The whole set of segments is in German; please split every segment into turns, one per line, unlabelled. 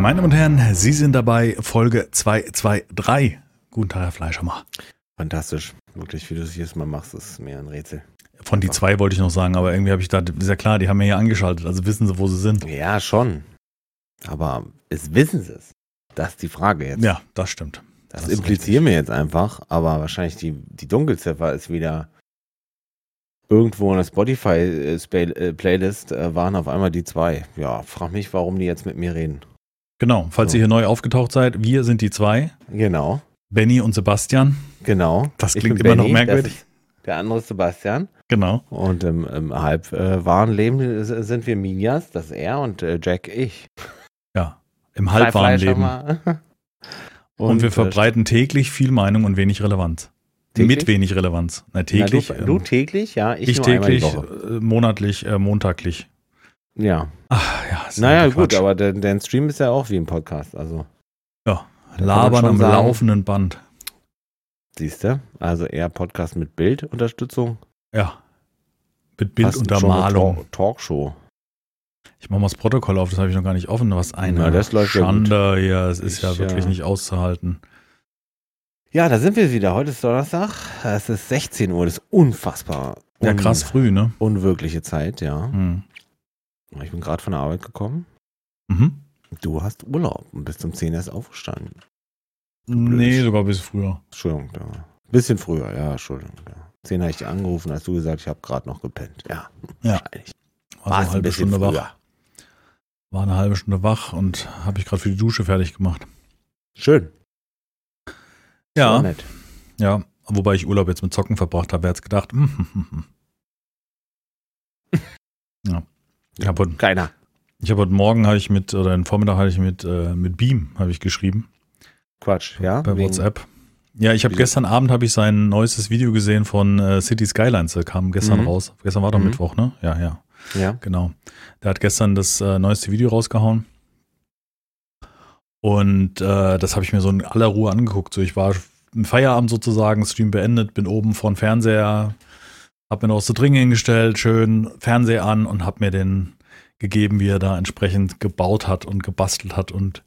Meine Damen und Herren, Sie sind dabei, Folge 223. Guten Tag, Herr Fleischermacher.
Fantastisch. Wirklich, wie du es jedes Mal machst, ist mir ein Rätsel.
Von die zwei wollte ich noch sagen, aber irgendwie habe ich da, ist ja klar, die haben mir hier angeschaltet, also wissen sie, wo sie sind.
Ja, schon. Aber es wissen sie es. Das ist die Frage jetzt.
Ja, das stimmt.
das,
das
implizieren wir jetzt einfach, aber wahrscheinlich die, die Dunkelziffer ist wieder irgendwo in der Spotify-Playlist äh, waren auf einmal die zwei. Ja, frag mich, warum die jetzt mit mir reden.
Genau, falls
So.
ihr hier neu aufgetaucht seid, wir sind die zwei,
Genau,
Benny und Sebastian.
genau.
Das klingt immer noch
Benny,
merkwürdig.
das ist Der andere ist Sebastian.
Genau.
Und im, im halb äh, wahren Leben sind wir Minjas, das ist er und äh, Jack ich.
Ja, im halbwahren
Drei
Leben.
Fleischhammer.
Und, wir
äh,
verbreiten täglich viel Meinung und wenig Relevanz.
Täglich?
Mit wenig Relevanz. Na,
Na,
täglich.
du,
ähm,
du täglich, ja, ich,
ich täglich, äh, monatlich, äh, montaglich.
Ja,
Ach ja,
naja, gut, aber der, dein Stream ist ja auch wie ein Podcast, also
Ja, labern am
sagen-
laufenden Band.
siehst du, also eher Podcast mit Bildunterstützung.
Ja. Mit Bilduntermalung.
Talk- Talkshow.
Ich mache mal das Protokoll auf, das habe ich noch gar nicht offen. Was eine
Na, das läuft ja
Schande hier. Es ist
Ich,
ja wirklich
äh,
nicht auszuhalten.
Ja, da sind wir wieder. Heute ist Donnerstag. Es ist 16 Uhr. Das ist unfassbar.
Ja, krass früh, ne?
Unwirkliche Zeit, ja.
Hm.
Ich bin gerade von der Arbeit gekommen.
Mhm.
Du hast Urlaub und bist um 10 erst aufgestanden.
Nee, sogar ein bisschen früher.
Entschuldigung, da. Bisschen früher, ja, Entschuldigung. Ja. 10 habe ich dir angerufen, hast du gesagt, ich habe gerade noch gepennt. Ja,
Ja.
wahrscheinlich.
War eine halbe Stunde
früher.
wach. War eine halbe Stunde wach und habe ich gerade für die Dusche fertig gemacht.
Schön.
Ja,
nett.
ja. Wobei ich Urlaub jetzt mit Zocken verbracht habe, wer hat's gedacht? Ja. Ich habe heute,
Keiner.
ich hab heute Morgen habe ich mit, oder den Vormittag habe ich mit, äh, mit Beam habe ich geschrieben.
Quatsch, ja?
bei WhatsApp. Ja, ich habe gestern Abend habe ich sein neuestes Video gesehen von äh, City Skylines. Der kam gestern
Mhm.
raus. Gestern war doch
Mhm.
Mittwoch, ne? Ja, ja,
Ja.
genau. Der hat gestern das äh, neueste Video rausgehauen. Und äh, das habe ich mir so in aller Ruhe angeguckt. So, ich war im Feierabend sozusagen, Stream beendet, bin oben vor dem Fernseher, habe mir noch was zu trinken hingestellt, schön Fernseher an und habe mir den gegeben, wie er da entsprechend gebaut hat und gebastelt hat. Und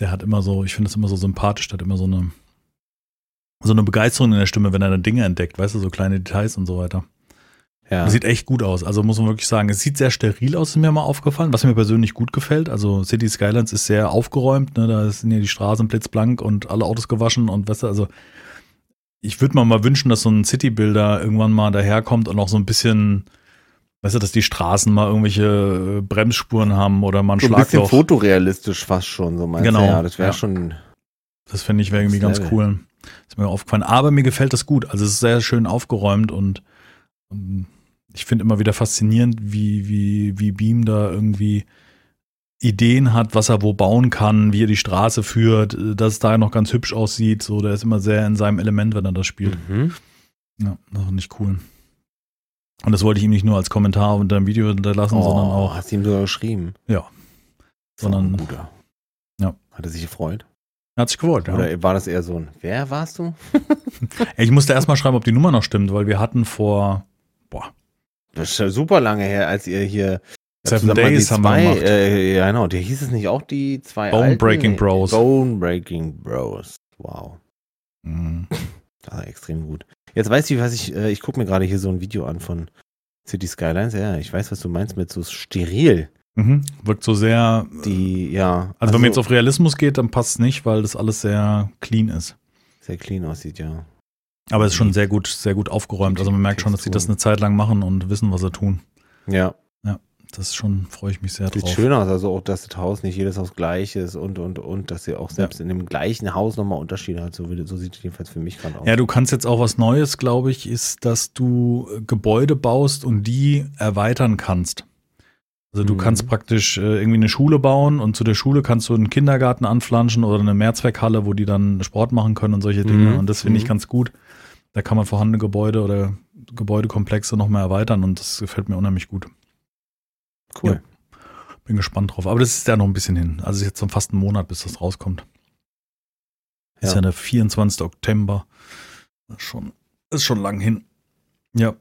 der hat immer so, ich finde es immer so sympathisch, der hat immer so eine so eine Begeisterung in der Stimme, wenn er dann Dinge entdeckt, weißt du, so kleine Details und so weiter.
ja.
Sieht echt gut aus. Also muss man wirklich sagen, es sieht sehr steril aus, ist mir mal aufgefallen, was mir persönlich gut gefällt. Also City Skylines ist sehr aufgeräumt, ne? da sind ja die Straßen blitzblank und alle Autos gewaschen und weißt du, also ich würde mir mal wünschen, dass so ein City-Builder irgendwann mal daherkommt und auch so ein bisschen, weißt du, dass die Straßen mal irgendwelche äh, Bremsspuren haben oder mal ein
so ein bisschen
Schlagloch.
fotorealistisch fast schon, so meinst
Genau,
du? Ja, das wäre
ja.
schon.
Das finde ich wäre irgendwie
Das
ganz
Level.
cool. Ist mir aufgefallen. Aber mir gefällt das gut. Also es ist sehr schön aufgeräumt und, und ich finde immer wieder faszinierend, wie, wie, wie Beam da irgendwie Ideen hat, was er wo bauen kann, wie er die Straße führt, äh, dass es da noch ganz hübsch aussieht. So, der ist immer sehr in seinem Element, wenn er das spielt.
Mhm.
Ja, das finde ich cool. Und das wollte ich ihm nicht nur als Kommentar unter dem Video hinterlassen, sondern
Oh,
auch,
Hast du ihm sogar geschrieben?
Ja. Sondern-. Ja.
Hat er sich gefreut?
er hat sich gewollt. Ja.
Oder war das eher so ein, wer warst du?
Ich musste erstmal schreiben, ob die Nummer noch stimmt, weil wir hatten vor, boah,
Das ist ja super lange her, als ihr hier
Seven Days haben wir
zwei,
gemacht.
Äh, ja, genau. Der hieß es nicht auch die zwei
Bone? Breaking Bros.
Bone Breaking Bros. Wow.
Mhm.
War extrem gut. Jetzt weiß ich, was ich, äh, ich gucke mir gerade hier so ein Video an von City Skylines. Ja, ich weiß, was du meinst mit so steril.
Mhm. Wirkt so sehr.
Die, ja.
Also, wenn man jetzt auf Realismus geht, dann passt es nicht, weil das alles sehr clean ist.
sehr clean aussieht, ja.
Aber es ist schon sehr gut, sehr gut aufgeräumt. Also man merkt schon, dass sie das eine Zeit lang machen und wissen, was sie tun.
Ja,
Das ist schon, freue ich mich sehr
sieht
drauf.
schön aus. Also auch, dass das Haus nicht jedes Haus gleich ist und, und, und, dass sie auch selbst in dem gleichen Haus nochmal Unterschiede hat. So, so sieht es jedenfalls für mich gerade aus.
Ja, du kannst jetzt auch was Neues, glaube ich, ist, dass du Gebäude baust und die erweitern kannst. Also du
Mhm.
kannst praktisch äh, irgendwie eine Schule bauen und zu der Schule kannst du einen Kindergarten anflanschen oder eine Mehrzweckhalle, wo die dann Sport machen können und solche Dinge.
Mhm.
Und das finde ich
Mhm.
ganz gut. Da kann man vorhandene Gebäude oder Gebäudekomplexe noch mehr erweitern und das gefällt mir unheimlich gut.
Cool.
Bin gespannt drauf. Aber das ist ja noch ein bisschen hin. Also es ist jetzt so fast ein Monat, bis das rauskommt. Ist
Ja.
ja der 24. Oktober. Ist schon, ist schon lang hin. Ja.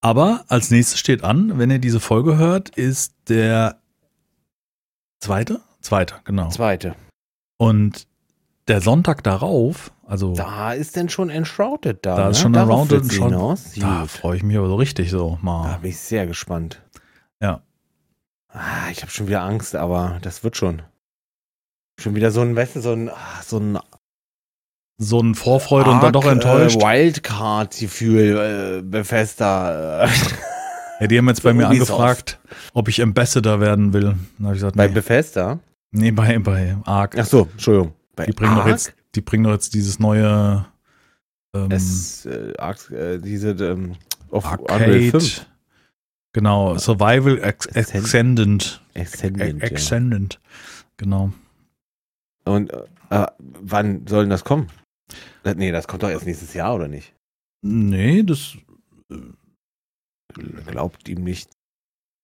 Aber als nächstes steht an, wenn ihr diese Folge hört, ist der zweite, Zweite, genau.
Zweite.
Und der Sonntag darauf, also
Da ist denn schon Enshrouded da.
Da
ne?
ist schon
Darauf
Enshrouded
Hinaus.
da freue ich mich aber so richtig so
Da
mal.
bin ich sehr gespannt. Ah, ich habe schon wieder Angst, aber das wird schon. Schon wieder so ein, weißt du, so ein, ah, so ein
So ein Vorfreude und dann doch
arg,
enttäuscht.
Äh, Wildcard-Gefühl, äh, Bethesda. Äh,
ja, die haben jetzt bei mir angefragt, ob ich Ambassador werden will. Dann ich gesagt,
bei
nee,
Bethesda?
nee, bei, bei Arc.
Ach so, Entschuldigung. Bei
Die bringen doch
Ark?
jetzt, die bringen doch jetzt dieses neue ähm,
Es, äh, Ark, äh, diese, ähm, auf Unreal 5.
Genau, Survival Ex.
Ascendant.
Extended. Genau.
Und äh, wann soll denn das kommen? Äh, Nee, das kommt doch erst nächstes Jahr, oder nicht?
Nee, das.
Glaubt ihm nicht.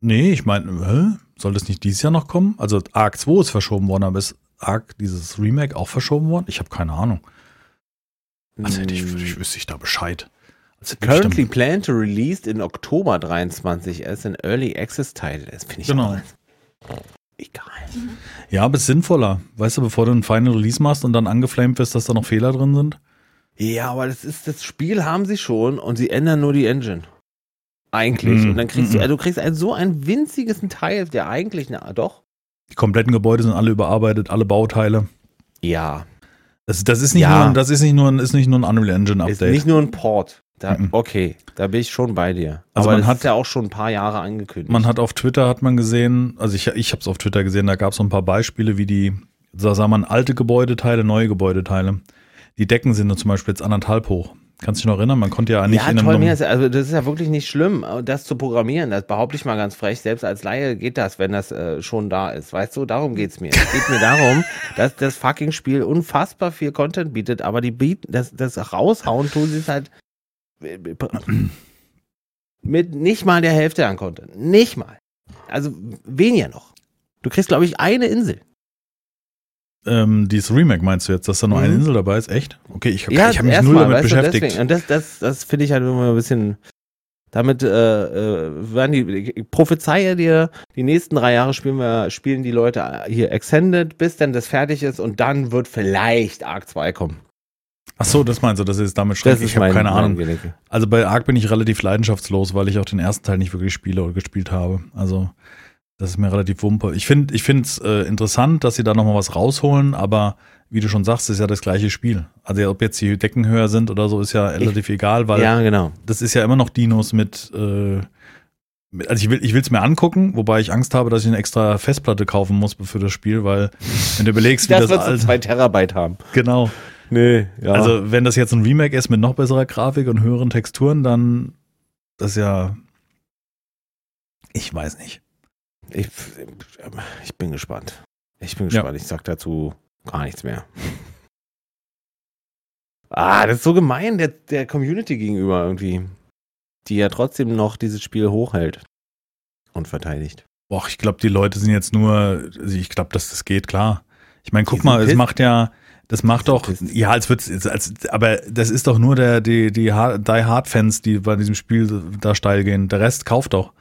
Nee, ich meine, soll das nicht dieses Jahr noch kommen? Also Arc 2 ist verschoben worden, aber ist Arc, dieses Remake, auch verschoben worden? Ich habe keine Ahnung. Also hätte ich,
Hm.
ich wüsste ich da Bescheid. Also ich
Currently planned to released in Oktober 23 as an Early Access Title. Das finde ich
Genau.
egal.
Ja, aber es ist sinnvoller. Weißt du, bevor du ein Final Release machst und dann angeflamed wirst, dass da noch Fehler drin sind?
Ja, aber das ist das Spiel haben sie schon und sie ändern nur die Engine. Eigentlich.
Mhm.
Und dann kriegst du,
Mhm.
also du kriegst ein, so ein winziges Teil, der eigentlich, na doch.
Die kompletten Gebäude sind alle überarbeitet, alle Bauteile.
Ja.
Das, das ist nicht
Ja.
nur, das ist nicht nur, ein- ist nicht nur ein Unreal Engine
Ist
Update.
nicht nur ein Port. Da,
Mhm.
Okay, da bin ich schon bei dir.
Also
aber
man
das
hat-
ja auch schon ein paar Jahre angekündigt.
Man hat auf Twitter hat man gesehen, also ich, ich habe es auf Twitter gesehen, da gab es so ein paar Beispiele, wie die, da sah man alte Gebäudeteile, neue Gebäudeteile. Die Decken sind zum Beispiel jetzt anderthalb hoch. Kannst du dich noch erinnern? Man konnte ja nicht
ja,
in
toll,
einem
mir ist, also das ist ja wirklich nicht schlimm, das zu programmieren. Das behaupte ich mal ganz frech. Selbst als Laie geht das, wenn das äh, schon da ist. Weißt du, darum geht's mir. Es geht mir darum, dass das fucking Spiel unfassbar viel Content bietet, aber die bieten, das, das raushauen tun sie es halt mit nicht mal der Hälfte an Content. Nicht mal. Also weniger noch. Du kriegst, glaube ich, eine Insel.
ähm, dieses Remake meinst du jetzt, dass da nur eine
Mhm.
Insel dabei ist? Echt? Okay, ich,
Ja,
ich habe mich null damit
weißt du,
beschäftigt.
deswegen. Und das, das, das finde ich halt immer ein bisschen. Damit äh, äh, werden die, ich prophezeie dir, die nächsten drei Jahre spielen wir, spielen die Leute hier Extended, bis dann das fertig ist und dann wird vielleicht Arc 2 kommen.
Ach so, das meinst du, das ist damit schrecklich. Ich habe keine Ahnung.
Gedanke.
Also bei Ark bin ich relativ leidenschaftslos, weil ich auch den ersten Teil nicht wirklich spiele oder gespielt habe. Also das ist mir relativ wumpe. Ich finde ich es äh, interessant, dass sie da nochmal was rausholen, aber wie du schon sagst, ist ja das gleiche Spiel. Also ob jetzt die Decken höher sind oder so, ist ja relativ egal, weil
Ja, genau.
das ist ja immer noch Dinos mit, äh, mit also ich will ich es mir angucken, wobei ich Angst habe, dass ich eine extra Festplatte kaufen muss für das Spiel, weil wenn du überlegst, wie
Das,
das, alte,
zwei Terabyte haben.
genau.
Nee, ja.
Also, wenn das jetzt ein Remake ist mit noch besserer Grafik und höheren Texturen, dann das ist ja. Ich weiß nicht.
ich, ich bin gespannt. Ich bin
Ja.
gespannt. Ich sag dazu gar nichts mehr. Ah, das ist so gemein der, der Community gegenüber irgendwie. Die ja trotzdem noch dieses Spiel hochhält und verteidigt.
Boah, ich glaube, die Leute sind jetzt nur. Also ich glaube, dass das geht, klar. Ich meine, guck mal,
sind
es
pissed.
macht ja. Das macht doch. Ja, als wird's. Als, aber das ist doch nur der, die, die Hard- Die Hard-Fans, die bei diesem Spiel da steil gehen. Der Rest kauft doch.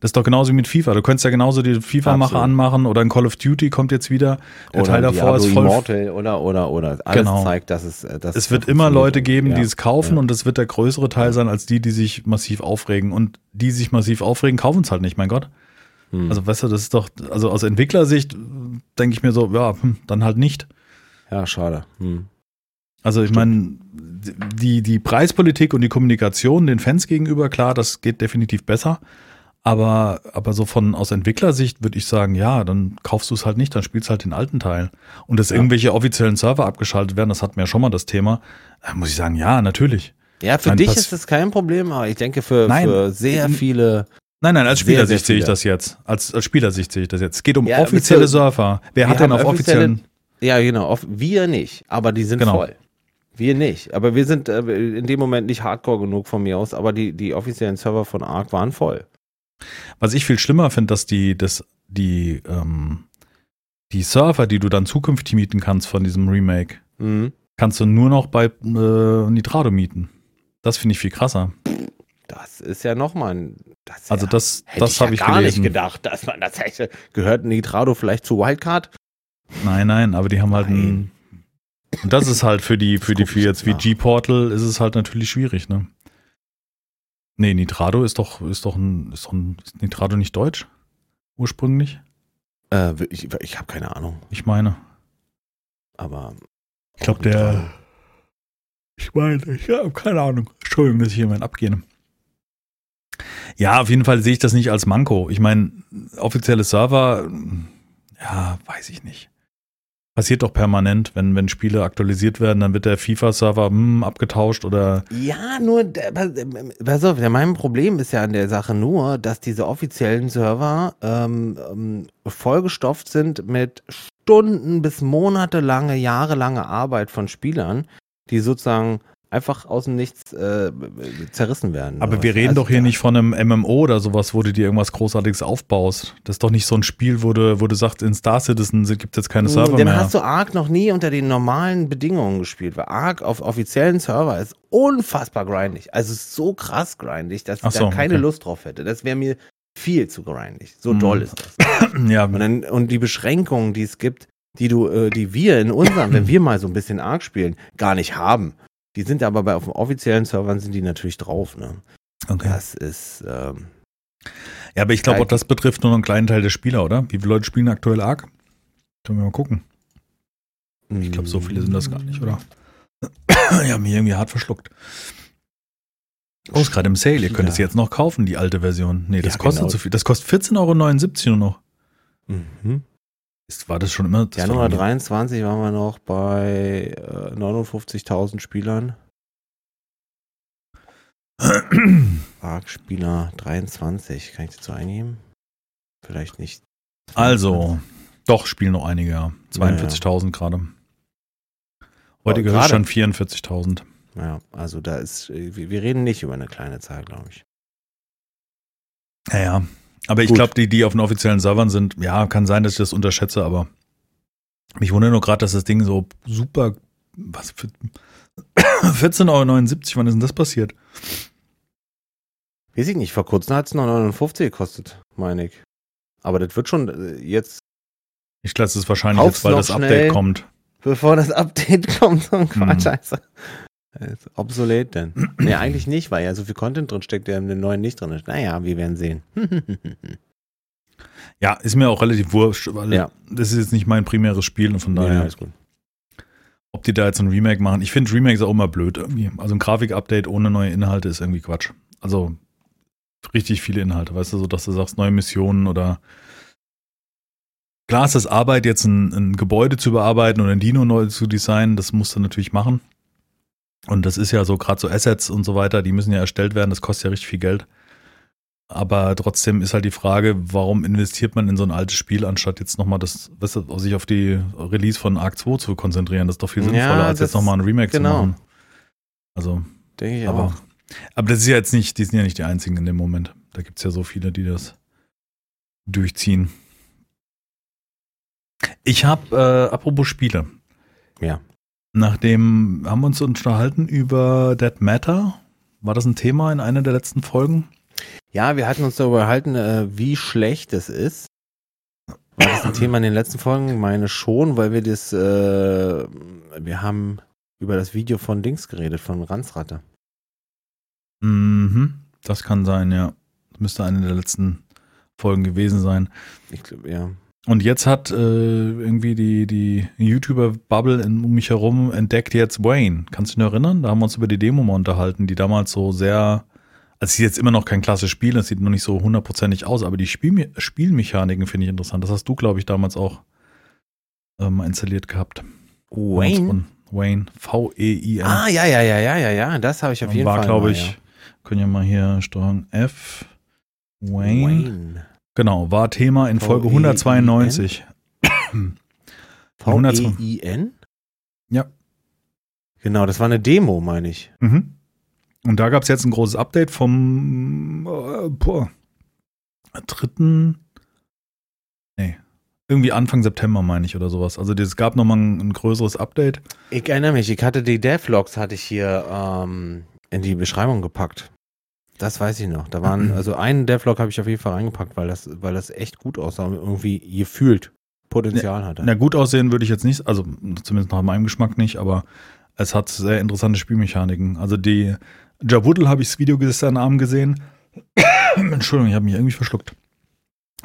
Das ist doch genauso wie mit FIFA. Du könntest ja genauso die FIFA-Macher anmachen oder ein Call of Duty kommt jetzt wieder. Der
Oder
Teil davor
Diablo
ist voll.
Immortal oder, oder, oder. Alles
Genau.
zeigt, dass es. äh, Dass
Es wird immer Leute geben,
ja.
die es kaufen
ja.
und es wird der größere Teil sein als die, die sich massiv aufregen. Und die sich massiv aufregen, kaufen es halt nicht, mein Gott.
Hm.
Also, weißt du, das ist doch, also aus Entwicklersicht denke ich mir so, ja, hm, dann halt nicht.
Ja, schade. Hm.
Also, ich meine, die, die Preispolitik und die Kommunikation den Fans gegenüber, klar, das geht definitiv besser. Aber, aber so von aus Entwicklersicht würde ich sagen, ja, dann kaufst du es halt nicht, dann spielst halt den alten Teil. Und dass
Ja.
irgendwelche offiziellen Server abgeschaltet werden, das hatten wir ja schon mal das Thema. Da muss ich sagen, ja, natürlich.
Ja, für
Nein,
dich
pass-
ist das kein Problem, aber ich denke für,
Nein.
für sehr viele.
Nein, nein, als Spielersicht sehe ich das jetzt. Als, als Spielersicht sehe ich das jetzt. Es geht um
Ja,
offizielle Surfer. Wer hat denn auf offiziellen.
Ja, genau. Auf, wir nicht, aber die sind
Genau.
voll. Wir nicht. Aber wir sind äh, in dem Moment nicht hardcore genug von mir aus, aber die, die offiziellen Server von Arc waren voll.
Was ich viel schlimmer finde, dass die, dass die, ähm, die Surfer, die du dann zukünftig mieten kannst von diesem Remake,
Mhm.
kannst du nur noch bei äh, Nitrado mieten. Das finde ich viel krasser.
Das ist ja nochmal ein. Das
Also
ja,
das, das
ich
habe
ja
ich
gar
gelesen.
nicht gedacht, dass man das hätte. Gehört Nitrado vielleicht zu Wildcard?
Nein, nein, aber die haben halt ein. Und das ist halt für die, für die, für jetzt wie G-Portal ist es halt natürlich schwierig, ne? Nee, Nitrado ist doch, ist doch ein, ist doch ein, ist Nitrado nicht deutsch? Ursprünglich?
Äh, ich ich habe keine Ahnung.
Ich meine.
Aber.
Ich glaube, der. Ich meine, ich habe keine Ahnung. Entschuldigung, dass ich hier mal abgehe. Ja, auf jeden Fall sehe ich das nicht als Manko. Ich meine, offizielle Server, ja, weiß ich nicht. Passiert doch permanent, wenn, wenn Spiele aktualisiert werden, dann wird der FIFA-Server hm, abgetauscht oder.
Ja, nur, pass auf, mein Problem ist ja an der Sache nur, dass diese offiziellen Server ähm, ähm, vollgestopft sind mit Stunden bis monatelange, jahrelange Arbeit von Spielern, die sozusagen einfach aus dem Nichts äh, zerrissen werden.
Aber wir reden also, doch hier ja. nicht von einem MMO oder sowas, wo du dir irgendwas Großartiges aufbaust. Das ist doch nicht so ein Spiel, wo du, wo du sagst, in Star Citizen gibt es jetzt keine Server
Den
mehr.
hast du Ark noch nie unter den normalen Bedingungen gespielt, weil Ark auf offiziellen Server ist unfassbar grindig. Also so krass grindig, dass ich so, da keine okay. Lust drauf hätte. Das wäre mir viel zu grindig. So mm. doll ist das. ja. Und, dann, und die Beschränkungen, die es gibt, die du, äh, die wir in unserem, wenn wir mal so ein bisschen Ark spielen, gar nicht haben. Die sind aber bei auf den offiziellen Servern sind die natürlich drauf, ne?
Okay.
Das ist. Ähm,
ja, aber ich glaube auch, das betrifft nur noch einen kleinen Teil der Spieler, oder? Wie viele Leute spielen aktuell Arc? Können wir mal gucken. Ich glaube, so viele sind das gar nicht, oder? ja, mir irgendwie hart verschluckt. Oh, ist gerade im Sale. Ihr könnt es ja. jetzt noch kaufen, die alte Version. Nee, das ja, kostet genau. zu viel. Das kostet 14,79 Euro nur noch. Mhm. War das schon immer? Das
Januar 23 waren wir noch bei äh, 59.000 Spielern. Arc-Spieler 23. Kann ich dazu eingeben? Vielleicht nicht.
Also, doch, spielen noch einige, ja. 42.000 ja, gerade. Heutiger oh, Stand 44.000.
Ja, also da ist, äh, wir reden nicht über eine kleine Zahl, glaube ich.
Ja, ja. Aber ich glaube, die, die auf den offiziellen Servern sind, ja, kann sein, dass ich das unterschätze, aber mich wundert nur gerade, dass das Ding so super, was für 14,79 Euro, wann ist denn das passiert?
Weiß ich nicht, vor kurzem hat es noch 59 gekostet, meine ich. Aber das wird schon äh, jetzt.
Ich glaube, es ist wahrscheinlich jetzt, weil das Update kommt.
Bevor das Update kommt, so ein Quatsch. Hm. Also. Obsolet denn? nee, eigentlich nicht, weil ja so viel Content drin steckt, der in dem neuen nicht drin ist. Naja, wir werden sehen.
ja, ist mir auch relativ wurscht, weil ja. das ist jetzt nicht mein primäres Spiel und von daher. Ja, ist gut. Ob die da jetzt ein Remake machen, ich finde Remakes auch immer blöd irgendwie. Also ein Grafik-Update ohne neue Inhalte ist irgendwie Quatsch. Also richtig viele Inhalte, weißt du, so dass du sagst, neue Missionen oder Klar ist das Arbeit, jetzt ein, ein Gebäude zu bearbeiten oder ein Dino neu zu designen, das musst du natürlich machen. Und das ist ja so, gerade so Assets und so weiter, die müssen ja erstellt werden, das kostet ja richtig viel Geld. Aber trotzdem ist halt die Frage, warum investiert man in so ein altes Spiel, anstatt jetzt nochmal das, weißt du, sich auf die Release von Arc 2 zu konzentrieren. Das ist doch viel sinnvoller, ja, als jetzt nochmal ein Remake genau. zu machen. Also,
denke ich
aber,
auch.
Aber das ist ja jetzt nicht, die sind ja nicht die einzigen in dem Moment. Da gibt es ja so viele, die das durchziehen. Ich habe, äh, apropos Spiele.
Ja.
Nachdem haben wir uns unterhalten über Dead Matter. War das ein Thema in einer der letzten Folgen?
Ja, wir hatten uns darüber unterhalten, äh, wie schlecht es ist. War das ein Thema in den letzten Folgen? Ich meine schon, weil wir das, äh, wir haben über das Video von Dings geredet, von Ranzratte.
Mhm, das kann sein, ja. Das müsste eine der letzten Folgen gewesen sein.
Ich glaube, ja.
Und jetzt hat äh, irgendwie die, die YouTuber-Bubble um mich herum entdeckt jetzt Wayne. Kannst du dich noch erinnern? Da haben wir uns über die Demo mal unterhalten, die damals so sehr, also es ist jetzt immer noch kein klassisches Spiel, das sieht noch nicht so hundertprozentig aus, aber die Spiel Spielmechaniken finde ich interessant. Das hast du, glaube ich, damals auch äh, mal installiert gehabt.
Wayne?
Wayne, V-E-I-N.
Ah, ja, ja, ja, ja, ja, ja, das habe ich auf jeden
war,
Fall.
War, glaube ich, ja. können ja mal hier Steuerung F. Wayne. Wayne. Genau, war Thema in Folge 192.
V-E-I-N?
Ja.
Genau, das war eine Demo, meine ich.
Mhm. Und da gab es jetzt ein großes Update vom äh, boah, dritten, nee, irgendwie Anfang September, meine ich, oder sowas. Also es gab nochmal ein, ein größeres Update.
Ich erinnere mich, ich hatte die Devlogs, hatte ich hier ähm, in die Beschreibung gepackt. Das weiß ich noch. Da waren, also einen Devlog habe ich auf jeden Fall reingepackt, weil das, weil das echt gut aussah und irgendwie gefühlt Potenzial hat er.
Na, gut aussehen würde ich jetzt nicht, also zumindest nach meinem Geschmack nicht, aber es hat sehr interessante Spielmechaniken. Also die Jawoodle habe ich das Video gestern Abend gesehen. Entschuldigung, ich habe mich irgendwie verschluckt.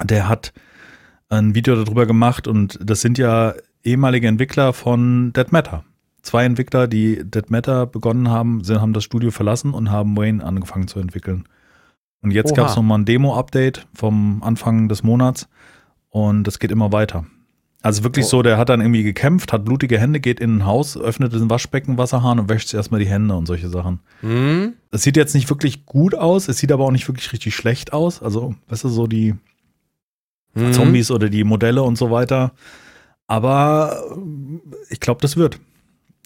Der hat ein Video darüber gemacht und das sind ja ehemalige Entwickler von Dead Matter. Zwei Entwickler, die Dead Matter begonnen haben, sie haben das Studio verlassen und haben Wayne angefangen zu entwickeln. Und jetzt gab es nochmal ein Demo-Update vom Anfang des Monats und das geht immer weiter. Also wirklich oh. so, der hat dann irgendwie gekämpft, hat blutige Hände, geht in ein Haus, öffnet den Waschbeckenwasserhahn und wäscht sich erstmal die Hände und solche Sachen. Mhm. Das sieht jetzt nicht wirklich gut aus, es sieht aber auch nicht wirklich richtig schlecht aus. Also, weißt du, so die mhm. Zombies oder die Modelle und so weiter. Aber ich glaube, das wird.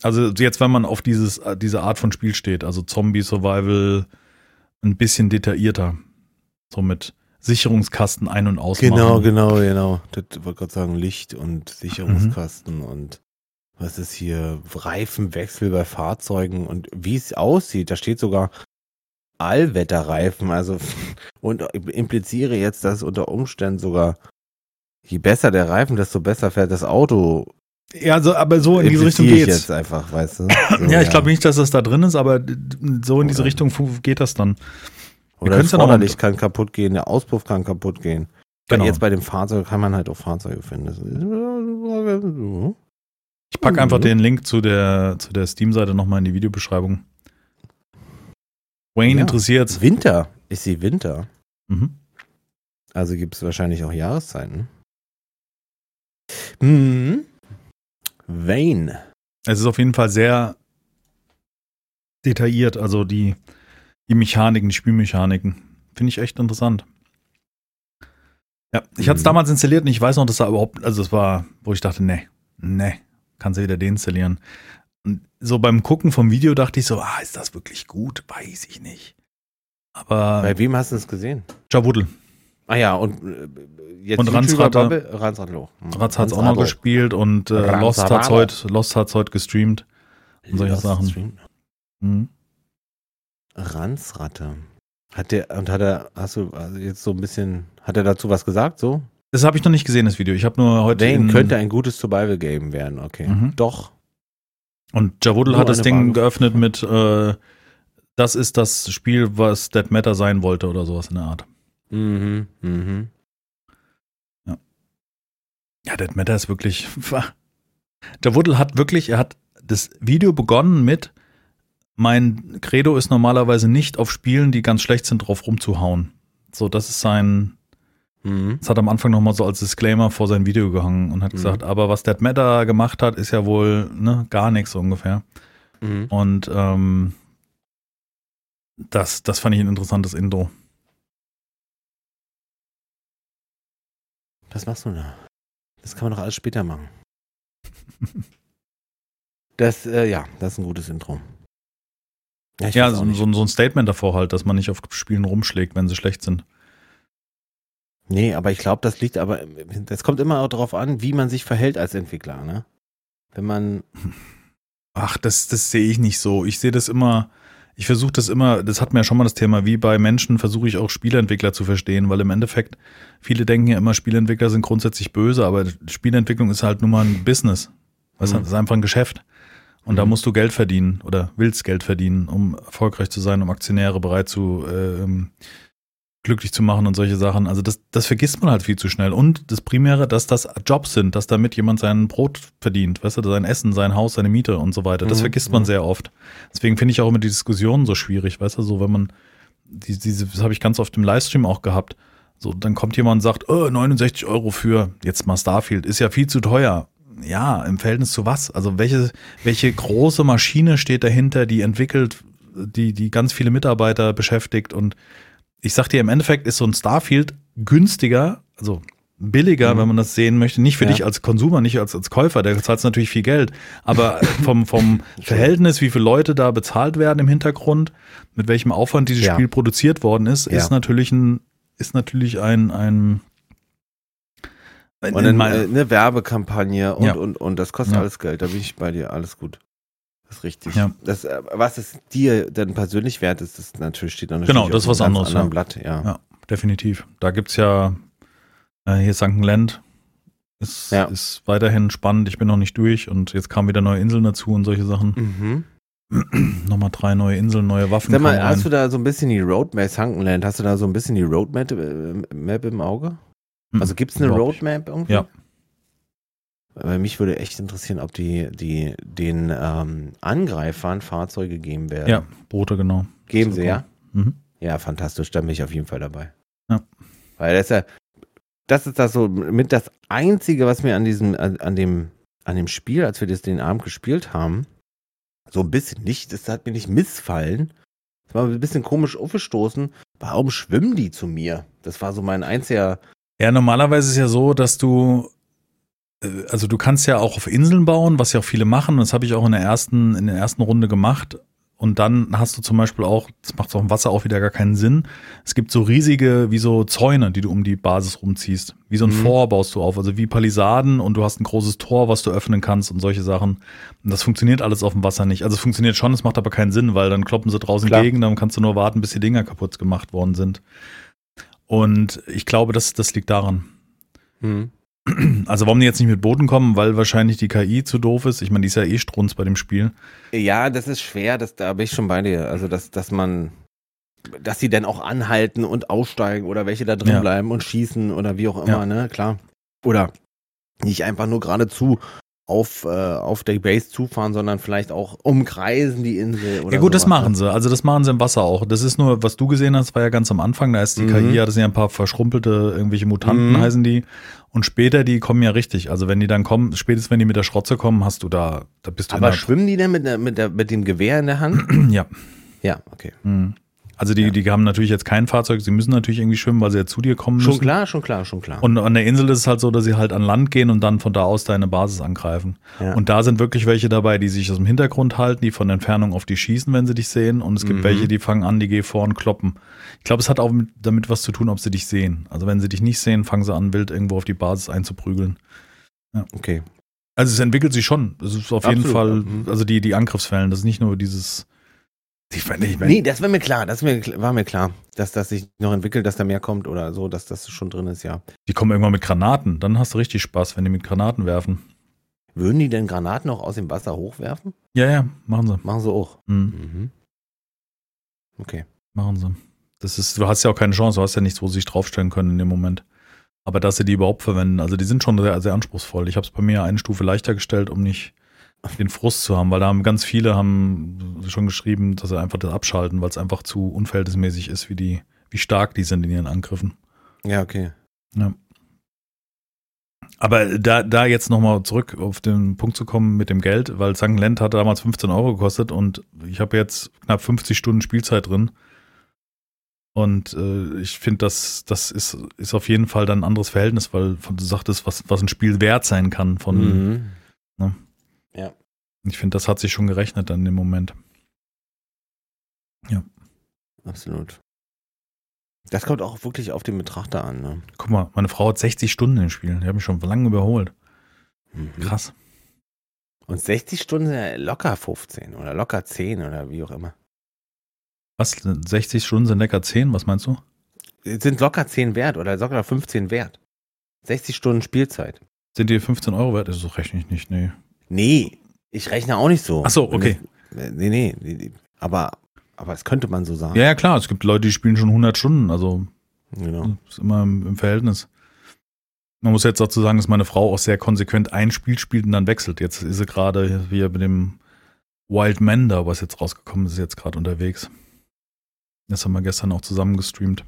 Also jetzt, wenn man auf dieses, diese Art von Spiel steht, also Zombie-Survival ein bisschen detaillierter. So mit Sicherungskasten ein- und ausmachen.
Genau, genau, genau. Das wollte gerade sagen, Licht und Sicherungskasten mhm. und was ist hier, Reifenwechsel bei Fahrzeugen und wie es aussieht. Da steht sogar Allwetterreifen, also und impliziere jetzt, dass unter Umständen sogar je besser der Reifen, desto besser fährt das Auto.
Ja, so, aber so in diese Richtung geht's.
jetzt einfach, weißt du?
So, ja, ich glaube nicht, dass das da drin ist, aber so in diese Richtung geht das dann.
Oder das Vorderlicht kann kaputt gehen, der Auspuff kann kaputt gehen. Genau. Jetzt bei dem Fahrzeug kann man halt auch Fahrzeuge finden.
Ich packe einfach den Link zu der, zu der Steam-Seite nochmal in die Videobeschreibung. Wayne ja. interessiert.
Winter. Ist sie Winter? Mhm. Also gibt es wahrscheinlich auch Jahreszeiten. Mhm. Wayne.
Es ist auf jeden Fall sehr detailliert, also die die Mechaniken, die Spielmechaniken. Finde ich echt interessant. Ja, ich hatte es mhm. damals installiert und ich weiß noch, dass da überhaupt, also es war, wo ich dachte, nee, nee, kannst du wieder deinstallieren. Und so beim Gucken vom Video dachte ich so, ah, ist das wirklich gut? Weiß ich nicht. Aber.
Bei wem hast du es gesehen?
Jawuddel.
Ah ja, und äh,
jetzt und Ransrad, Ransradlo. Ratz hat es auch noch gespielt und äh, Lost hat es heute, Lost hat's heute gestreamt. Und solche Lost Sachen.
Mhm. Ranzratte. Hat der, und hat er, hast du also jetzt so ein bisschen, hat er dazu was gesagt, so?
Das habe ich noch nicht gesehen, das Video. Ich habe nur heute.
Dane könnte ein gutes Survival-Game werden, okay. Mhm. Doch.
Und Jawuddel hat das Ding Bahnhof. geöffnet mit, äh, das ist das Spiel, was Dead Matter sein wollte oder sowas in der Art. Mhm, mhm. Ja. Ja, Dead Matter ist wirklich. Jawuddel hat wirklich, er hat das Video begonnen mit, mein Credo ist normalerweise nicht auf Spielen, die ganz schlecht sind, drauf rumzuhauen. So, das ist sein. Mhm. Das hat am Anfang nochmal so als Disclaimer vor sein Video gehangen und hat mhm. gesagt, aber was Dead Matter gemacht hat, ist ja wohl ne, gar nichts so ungefähr. Mhm. Und ähm, das, das fand ich ein interessantes Intro.
Was machst du da? Das kann man doch alles später machen. das, äh, ja, das ist ein gutes Intro.
Ja, ja so, so, so, ein Statement davor halt, dass man nicht auf Spielen rumschlägt, wenn sie schlecht sind.
Nee, aber ich glaube, das liegt aber, das kommt immer auch darauf an, wie man sich verhält als Entwickler, ne? Wenn man.
Ach, das, das sehe ich nicht so. Ich sehe das immer, ich versuche das immer, das hat mir ja schon mal das Thema, wie bei Menschen versuche ich auch Spieleentwickler zu verstehen, weil im Endeffekt, viele denken ja immer, Spieleentwickler sind grundsätzlich böse, aber Spielentwicklung ist halt nun mal ein Business. Weißt mhm. das ist einfach ein Geschäft. Und mhm. da musst du Geld verdienen oder willst Geld verdienen, um erfolgreich zu sein, um Aktionäre bereit zu äh, glücklich zu machen und solche Sachen. Also das, das vergisst man halt viel zu schnell. Und das Primäre, dass das Jobs sind, dass damit jemand sein Brot verdient, weißt du, sein Essen, sein Haus, seine Miete und so weiter. Das mhm. vergisst man sehr oft. Deswegen finde ich auch immer die Diskussionen so schwierig, weißt du, so wenn man, die, diese, das habe ich ganz oft im Livestream auch gehabt. So, dann kommt jemand und sagt, oh, 69 Euro für jetzt mal Starfield, ist ja viel zu teuer ja, im Verhältnis zu was? Also welche, welche große Maschine steht dahinter, die entwickelt, die, die ganz viele Mitarbeiter beschäftigt und ich sag dir, im Endeffekt ist so ein Starfield günstiger, also billiger, mhm. wenn man das sehen möchte. Nicht für ja. dich als Konsumer, nicht als, als Käufer, der zahlt natürlich viel Geld. Aber vom, vom Verhältnis, wie viele Leute da bezahlt werden im Hintergrund, mit welchem Aufwand dieses ja. Spiel produziert worden ist, ja. ist natürlich ein, ist natürlich ein, ein
und eine, eine Werbekampagne und, und, und, das kostet alles Geld. Da bin ich bei dir. Alles gut. Das ist richtig. Ja. Das, äh, was es dir dann persönlich wert ist, das natürlich steht dann
Genau, das ist was anderes.
Ja. Blatt, ja.
ja, definitiv. Da gibt es ja äh, hier St. Land Ist,
Ja.
ist weiterhin spannend. Ich bin noch nicht durch und jetzt kamen wieder neue Inseln dazu und solche Sachen.
Mhm.
Nochmal drei neue Inseln, neue Waffen.
Sag mal, hast
rein.
du da so ein bisschen die Roadmap, Sunkenland, hast du da so ein bisschen die Roadmap äh, im Auge? Also gibt es eine. Roadmap irgendwie?
Ja.
Weil mich würde echt interessieren, ob die, die den ähm, Angreifern Fahrzeuge geben werden.
Ja, Boote, genau.
Geben sie, ja?
Mhm.
Ja, fantastisch, da bin ich auf jeden Fall dabei.
Ja.
Weil das ist ja, das ist das so mit das Einzige, was mir an diesem, an, an dem, an dem Spiel, als wir das den Abend gespielt haben, so ein bisschen nicht, das hat mir nicht missfallen. Das war ein bisschen komisch aufgestoßen. Warum schwimmen die zu mir? Das war so mein einziger.
Ja, normalerweise ist ja so, dass du, also du kannst ja auch auf Inseln bauen, was ja auch viele machen. Das habe ich auch in der ersten, in der ersten Runde gemacht. Und dann hast du zum Beispiel auch, das macht auch im Wasser auch wieder gar keinen Sinn. Es gibt so riesige, wie so Zäune, die du um die Basis rumziehst. Wie so ein
Mhm.
Fort baust du auf, also wie Palisaden und du hast ein großes Tor, was du öffnen kannst und solche Sachen. Und das funktioniert alles auf dem Wasser nicht. Also es funktioniert schon, es macht aber keinen Sinn, weil dann kloppen sie draußen
Klar.
gegen, dann kannst du nur warten, bis die Dinger kaputt gemacht worden sind. Und ich glaube, das, das liegt daran.
Hm.
Also warum die jetzt nicht mit Booten kommen, weil wahrscheinlich die KI zu doof ist. Ich meine, die ist ja eh strunz bei dem Spiel.
Ja, das ist schwer, das, da bin ich schon bei dir. Also, dass, dass man, dass sie dann auch anhalten und aussteigen oder welche da drin
Ja.
bleiben und schießen oder wie auch immer,
Ja.
ne, klar. Oder nicht einfach nur geradezu auf, äh, auf der Base zufahren, sondern vielleicht auch umkreisen die Insel oder
ja gut, das
sowas,
machen
ne?
sie. Also das machen sie im Wasser auch. Das ist nur, was du gesehen hast, war ja ganz am Anfang. Da ist die
Mhm.
KI, das sind ja ein paar verschrumpelte, irgendwelche Mutanten
Mhm.
heißen die. Und später, die kommen ja richtig. Also wenn die dann kommen, spätestens wenn die mit der Schrotze kommen, hast du da, da bist du
Aber schwimmen die denn mit, der, mit, der, mit dem Gewehr in der Hand?
ja.
ja, okay.
Mhm. Also die,
Ja.
die haben natürlich jetzt kein Fahrzeug, sie müssen natürlich irgendwie schwimmen, weil sie ja zu dir kommen
Schon
müssen.
klar, schon klar, schon klar.
Und an der Insel ist es halt so, dass sie halt an Land gehen und dann von da aus deine Basis angreifen.
ja.
Und da sind wirklich welche dabei, die sich aus dem Hintergrund halten, die von Entfernung auf die schießen, wenn sie dich sehen. Und es gibt
Mhm.
welche, die fangen an, die gehen vor und kloppen. Ich glaube, es hat auch mit, damit was zu tun, ob sie dich sehen. Also wenn sie dich nicht sehen, fangen sie an, wild irgendwo auf die Basis einzuprügeln.
okay.
Also es entwickelt sich schon. Es ist auf jeden
Absolut,
Fall,
ja. Mhm.
also die, die Angriffswellen, das ist nicht nur dieses. Ich, ich, ich,
Nee, das war mir klar, das war mir, war mir klar, dass das sich noch entwickelt, dass da mehr kommt oder so, dass das schon drin ist, ja.
Die kommen irgendwann mit Granaten. Dann hast du richtig Spaß, wenn die mit Granaten werfen.
Würden die denn Granaten noch aus dem Wasser hochwerfen?
Ja, ja, machen sie.
Machen sie auch.
Mhm,
Mhm. Okay.
machen sie. Das ist, du hast ja auch keine Chance, du hast ja nichts, wo sie sich draufstellen können in dem Moment. Aber dass sie die überhaupt verwenden, also die sind schon sehr, sehr anspruchsvoll. Ich habe es bei mir eine Stufe leichter gestellt, um nicht den Frust zu haben, weil da haben ganz viele haben schon geschrieben, dass sie einfach das abschalten, weil es einfach zu unverhältnismäßig ist, wie die, wie stark die sind in ihren Angriffen.
Ja, okay.
Aber da, da jetzt nochmal zurück auf den Punkt zu kommen mit dem Geld, weil St. Lent hat damals 15 Euro gekostet und ich habe jetzt knapp 50 Stunden Spielzeit drin. Und äh, ich finde, das, das ist, ist auf jeden Fall dann ein anderes Verhältnis, weil du sagtest, was, was ein Spiel wert sein kann. Von,
Mhm.
Ich finde, das hat sich schon gerechnet dann in dem Moment.
Absolut. Das kommt auch wirklich auf den Betrachter an, ne?
Guck mal, meine Frau hat 60 Stunden im Spiel. Die hat mich schon lange überholt.
Mhm.
Krass.
Und 60 Stunden sind ja locker 15 oder locker 10 oder wie auch immer.
Was? 60 Stunden sind lecker 10? Was meinst du?
Sind locker 10 wert oder locker 15 wert. 60 Stunden Spielzeit.
Sind die 15 Euro wert? So rechne ich nicht, nee.
Nee, ich rechne auch nicht so.
Ach so, okay.
Nee, nee, nee, nee. Aber, aber das könnte man so sagen.
Ja, ja, klar. Es gibt Leute, die spielen schon 100 Stunden. Also
Genau.
ist immer im, im Verhältnis. Man muss jetzt dazu sagen, dass meine Frau auch sehr konsequent ein Spiel spielt und dann wechselt. Jetzt ist sie gerade hier mit dem Wild Mender, was jetzt rausgekommen ist, jetzt gerade unterwegs. Das haben wir gestern auch zusammen gestreamt.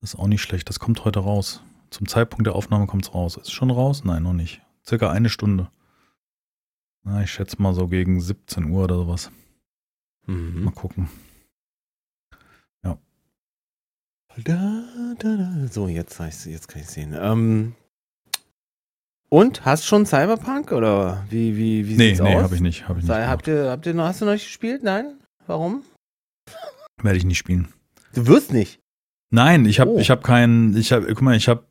Das ist auch nicht schlecht. Das kommt heute raus. Zum Zeitpunkt der Aufnahme kommt es raus. Ist es schon raus? Nein, noch nicht. Circa eine Stunde. Na, ich schätze mal so gegen 17 Uhr oder sowas. Mal
Mhm.
gucken.
Da, da, da. So, jetzt, jetzt kann ich sehen. Ähm, und hast schon Cyberpunk oder wie wie wie
Nee,
sieht's
nee,
aus?
habe ich nicht. Hab ich nicht
Sei, habt ihr habt ihr noch hast du noch nicht gespielt? Nein? Warum?
Werde ich nicht spielen.
Du wirst nicht.
Nein, ich habe
Oh.
ich habe keinen, ich habe guck mal, ich habe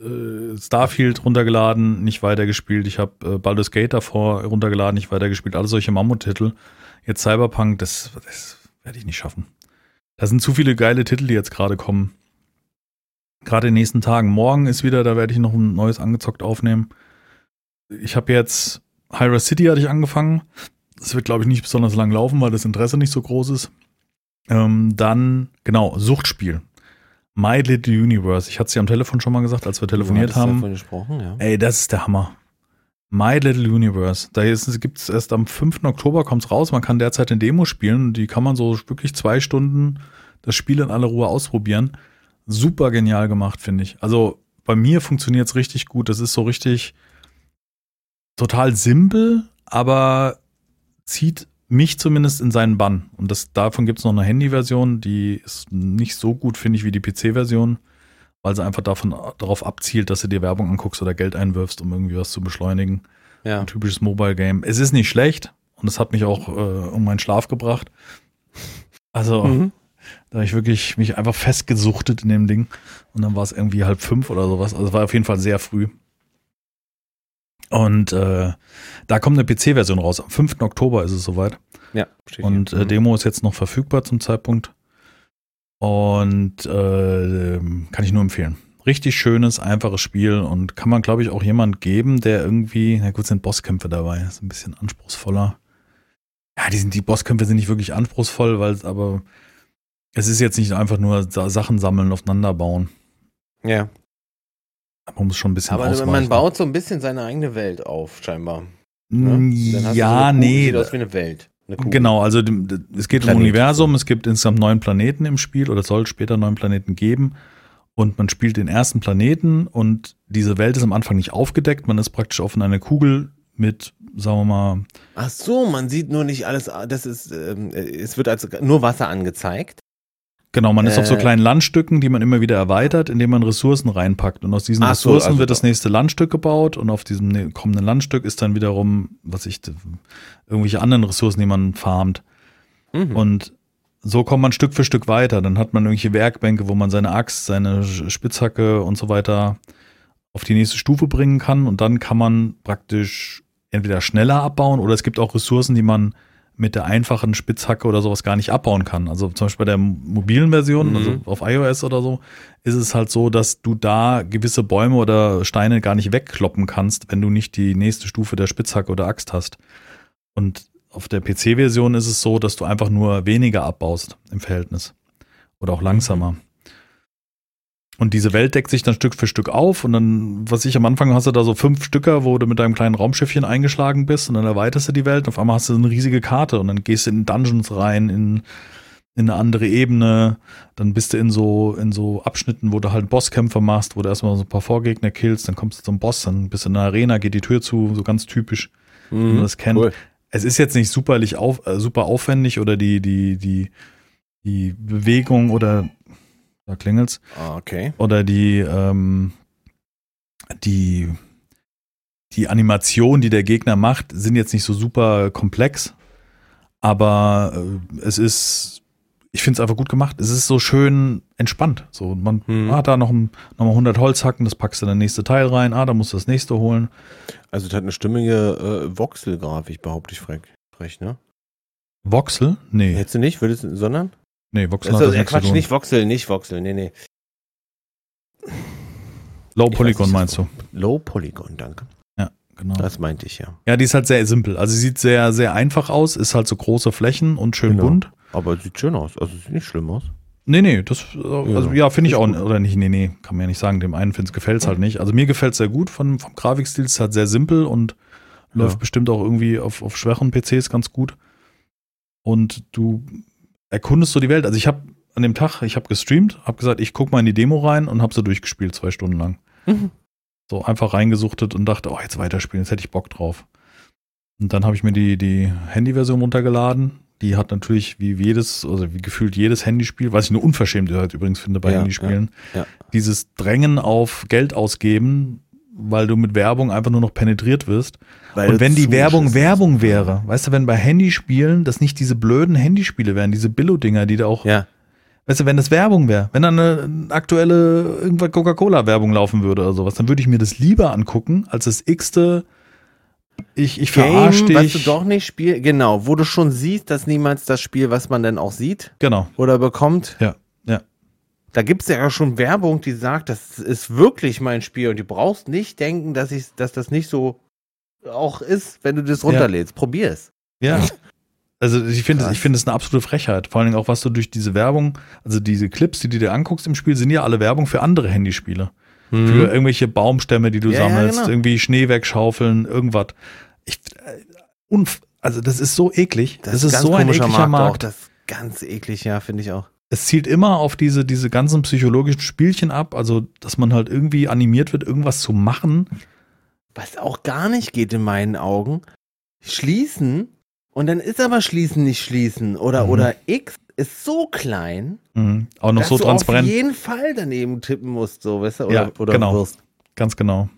äh, Starfield runtergeladen, nicht weitergespielt. Ich habe äh, Baldur's Gate davor runtergeladen, nicht weitergespielt. Alle solche Mammut-Titel. Jetzt Cyberpunk, das, das werde ich nicht schaffen. Da sind zu viele geile Titel, die jetzt gerade kommen. Gerade in den nächsten Tagen. Morgen ist wieder, da werde ich noch ein neues angezockt aufnehmen. Ich habe jetzt Hyra City hatte ich angefangen. Das wird, glaube ich, nicht besonders lang laufen, weil das Interesse nicht so groß ist. Ähm, dann, genau, Suchtspiel. My Little Universe. Ich hatte es ja am Telefon schon mal gesagt, als wir telefoniert
Du
haben.
davon gesprochen, ja.
Ey, das ist der Hammer. My Little Universe. Da gibt es erst am 5. Oktober kommt's raus. Man kann derzeit eine Demo spielen. Die kann man so wirklich zwei Stunden das Spiel in aller Ruhe ausprobieren. Super genial gemacht, finde ich. Also bei mir funktioniert es richtig gut. Das ist so richtig total simpel, aber zieht mich zumindest in seinen Bann. Und das, davon gibt es noch eine Handy-Version, die ist nicht so gut, finde ich, wie die PC-Version, weil sie einfach davon, darauf abzielt, dass du dir Werbung anguckst oder Geld einwirfst, um irgendwie was zu beschleunigen.
Ja.
Ein typisches Mobile-Game. Es ist nicht schlecht und es hat mich auch äh, um meinen Schlaf gebracht. Also,
Mhm.
da habe ich wirklich mich einfach festgesuchtet in dem Ding. Und dann war es irgendwie halb fünf oder sowas. Also es war auf jeden Fall sehr früh. Und äh, da kommt eine PC-Version raus. Am 5. Oktober ist es soweit.
Ja, steht
Und äh,
Mhm.
Demo ist jetzt noch verfügbar zum Zeitpunkt. Und äh, kann ich nur empfehlen. Richtig schönes, einfaches Spiel und kann man, glaube ich, auch jemand geben, der irgendwie, na gut, sind Bosskämpfe dabei, ist ein bisschen anspruchsvoller. Ja, die, sind, die Bosskämpfe sind nicht wirklich anspruchsvoll, weil es aber es ist jetzt nicht einfach nur Sa- Sachen sammeln, aufeinander bauen.
ja.
Man muss schon ein bisschen
Aber man
ausweichen.
baut so ein bisschen seine eigene Welt auf, scheinbar.
Mm,
Ne? So
Ja,
Kugel,
nee.
Sieht aus wie eine Welt. Eine.
Genau, also es geht um
Planet.
Universum, es gibt insgesamt neun Planeten im Spiel oder soll später neun Planeten geben. Und man spielt den ersten Planeten und diese Welt ist am Anfang nicht aufgedeckt. Man ist praktisch auf einer Kugel mit, sagen wir mal,
Ach so, man sieht nur nicht alles. Das ist, ähm, es wird als nur Wasser angezeigt.
Genau, man ist auf so
Äh.
kleinen Landstücken, die man immer wieder erweitert, indem man Ressourcen reinpackt. Und aus diesen
Ach so,
Ressourcen
also
wird das nächste Landstück gebaut und auf diesem ne- kommenden Landstück ist dann wiederum, was ich, irgendwelche anderen Ressourcen, die man farmt.
Mhm.
Und so kommt man Stück für Stück weiter. Dann hat man irgendwelche Werkbänke, wo man seine Axt, seine Spitzhacke und so weiter auf die nächste Stufe bringen kann. Und dann kann man praktisch entweder schneller abbauen oder es gibt auch Ressourcen, die man mit der einfachen Spitzhacke oder sowas gar nicht abbauen kann. Also zum Beispiel bei der mobilen Version,
Mhm.
also auf iOS oder so, ist es halt so, dass du da gewisse Bäume oder Steine gar nicht wegkloppen kannst, wenn du nicht die nächste Stufe der Spitzhacke oder Axt hast. Und auf der PC-Version ist es so, dass du einfach nur weniger abbaust im Verhältnis. Oder auch langsamer. Und diese Welt deckt sich dann Stück für Stück auf und dann, was ich am Anfang hast du da so fünf Stücker, wo du mit deinem kleinen Raumschiffchen eingeschlagen bist und dann erweiterst du die Welt und auf einmal hast du eine riesige Karte und dann gehst du in Dungeons rein, in, in eine andere Ebene, dann bist du in so, in so Abschnitten, wo du halt Bosskämpfe machst, wo du erstmal so ein paar Vorgegner killst, dann kommst du zum Boss, dann bist du in einer Arena, geht die Tür zu, so ganz typisch.
Mhm.
man das kennt.
Cool.
Es ist jetzt nicht superlich auf, äh, super aufwendig oder die, die, die, die Bewegung oder da klingelt's
Ah, okay.
oder die, ähm, die, die Animation, die der Gegner macht, sind jetzt nicht so super komplex, aber äh, es ist, ich finde es einfach gut gemacht. Es ist so schön entspannt. So, man,
Mhm.
ah, da noch, ein, noch mal 100 Holzhacken, das packst du in das nächste Teil rein, ah, da musst du das nächste holen.
Also, es hat eine stimmige äh, Voxel-Grafik, behaupte ich frech, frech, ne?
Voxel? Nee,
Hättest du nicht, würdest sondern?
Nee, Voxel
Also,
hat das
äh,
nichts zu
Quatsch, nicht Voxel, nicht Voxel, nee, nee.
Low
Ich
Polygon
nicht,
meinst du?
Low Polygon, danke.
Genau.
Das meinte ich ja.
Ja, die ist halt sehr simpel. Also sie sieht sehr, sehr einfach aus, ist halt so große Flächen und schön
Genau.
bunt.
Aber sieht schön aus. Also, sieht nicht schlimm aus.
Nee, nee, das, äh, also ja, finde ich auch,
gut.
oder nicht, nee, nee, kann man ja nicht sagen, dem einen gefällt es halt nicht. Also mir gefällt es sehr gut von, vom Grafikstil, es ist halt sehr simpel und läuft
Ja.
bestimmt auch irgendwie auf, auf schweren PCs ganz gut. Und du erkundest so die Welt. Also ich habe an dem Tag, ich habe gestreamt, habe gesagt, ich guck mal in die Demo rein und habe sie durchgespielt, zwei Stunden lang.
Mhm.
So einfach reingesuchtet und dachte, oh, jetzt weiterspielen, jetzt hätte ich Bock drauf. Und dann habe ich mir die, die Handy-Version runtergeladen. Die hat natürlich wie jedes, also wie gefühlt jedes Handyspiel, was ich eine Unverschämtheit übrigens finde bei
Ja,
Handyspielen,
ja, ja.
dieses Drängen auf Geld ausgeben, weil du mit Werbung einfach nur noch penetriert wirst.
Weil
Und wenn die Werbung Werbung wäre, weißt du, wenn bei Handyspielen das nicht diese blöden Handyspiele wären, diese Billo-Dinger, die da auch
Ja.
Weißt du, wenn das Werbung wäre, wenn da eine aktuelle irgendwas Coca-Cola-Werbung laufen würde oder sowas, dann würde ich mir das lieber angucken, als das x-te, ich, ich verarsche
Game, was
dich.
du doch nicht spielst, genau, wo du schon siehst, dass niemals das Spiel, was man dann auch sieht
Genau,
oder bekommt.
ja.
Da gibt es ja schon Werbung, die sagt, das ist wirklich mein Spiel und du brauchst nicht denken, dass, ich, dass das nicht so auch ist, wenn du das runterlädst. Ja. Probier es.
Ja. Also ich finde, ich finde es eine absolute Frechheit. Vor allen Dingen auch, was du durch diese Werbung, also diese Clips, die du dir anguckst im Spiel, sind ja alle Werbung für andere Handyspiele. Mhm. Für irgendwelche Baumstämme, die du ja, sammelst, ja, genau. irgendwie Schnee wegschaufeln, irgendwas. Ich, äh, also das ist so eklig. Das, das ist, so ein ekliger Markt. Markt. Auch,
das ist ganz eklig, ja, finde ich auch
es zielt immer auf diese, diese ganzen psychologischen Spielchen ab, also dass man halt irgendwie animiert wird, irgendwas zu machen.
Was auch gar nicht geht in meinen Augen. Schließen und dann ist aber Schließen nicht Schließen oder, mhm. oder X ist so klein,
mhm. auch noch so transparent.
Du auf jeden Fall daneben tippen musst, so, weißt du, oder, ja,
oder genau. wirst. Ganz genau.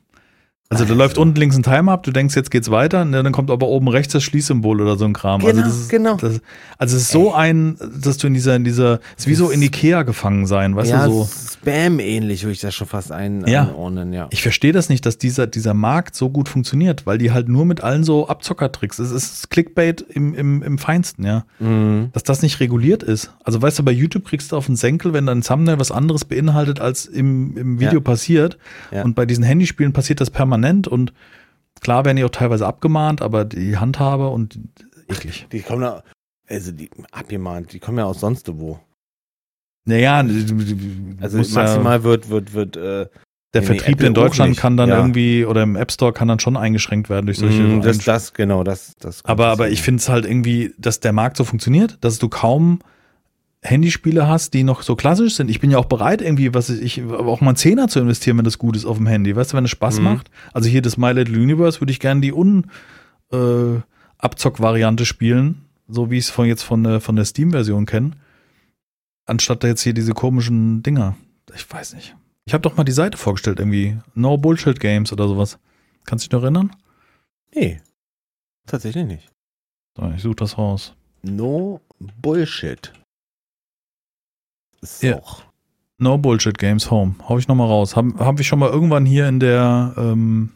Also da läuft unten links ein Timer ab, du denkst, jetzt geht's weiter, und dann kommt aber oben rechts das Schließsymbol oder so ein Kram.
Genau,
also das ist,
genau.
Das, also es ist so Ey. ein, dass du in dieser, in dieser, es ist wie so in Ikea gefangen sein, weißt ja, du so.
Spam-ähnlich würde ich das schon fast ein,
ja.
einordnen, ja.
Ich verstehe das nicht, dass dieser, dieser Markt so gut funktioniert, weil die halt nur mit allen so Abzockertricks, es ist Clickbait im, im, im Feinsten, ja. Mhm. Dass das nicht reguliert ist. Also weißt du, bei YouTube kriegst du auf den Senkel, wenn dein Thumbnail was anderes beinhaltet, als im, im Video ja. passiert. Ja. Und bei diesen Handyspielen passiert das permanent und Klar werden die auch teilweise abgemahnt, aber die Handhabe und eklig.
Die kommen ja, also die abgemahnt, die kommen ja aus sonst wo.
Naja,
also maximal ja, wird, wird, wird, äh,
der nee, Vertrieb nee, in Deutschland kann dann ja. irgendwie oder im App Store kann dann schon eingeschränkt werden durch solche.
Mm, das, das, genau, das, das.
Aber, aber ich finde es halt irgendwie, dass der Markt so funktioniert, dass du kaum Handyspiele hast, die noch so klassisch sind. Ich bin ja auch bereit, irgendwie, was ich, auch mal einen Zehner zu investieren, wenn das gut ist auf dem Handy. Weißt du, wenn es Spaß mhm. macht. Also hier das My Little Universe würde ich gerne die Un-Abzock-Variante äh, spielen, so wie ich es von jetzt von der, von der Steam-Version kenne. Anstatt da jetzt hier diese komischen Dinger. Ich weiß nicht. Ich habe doch mal die Seite vorgestellt, irgendwie. No Bullshit Games oder sowas. Kannst du dich noch erinnern?
Nee. Tatsächlich nicht.
So, ich suche das raus.
No Bullshit.
Ist ja. auch. No Bullshit Games Home. Hau ich nochmal raus. Haben hab ich schon mal irgendwann hier in der, ähm,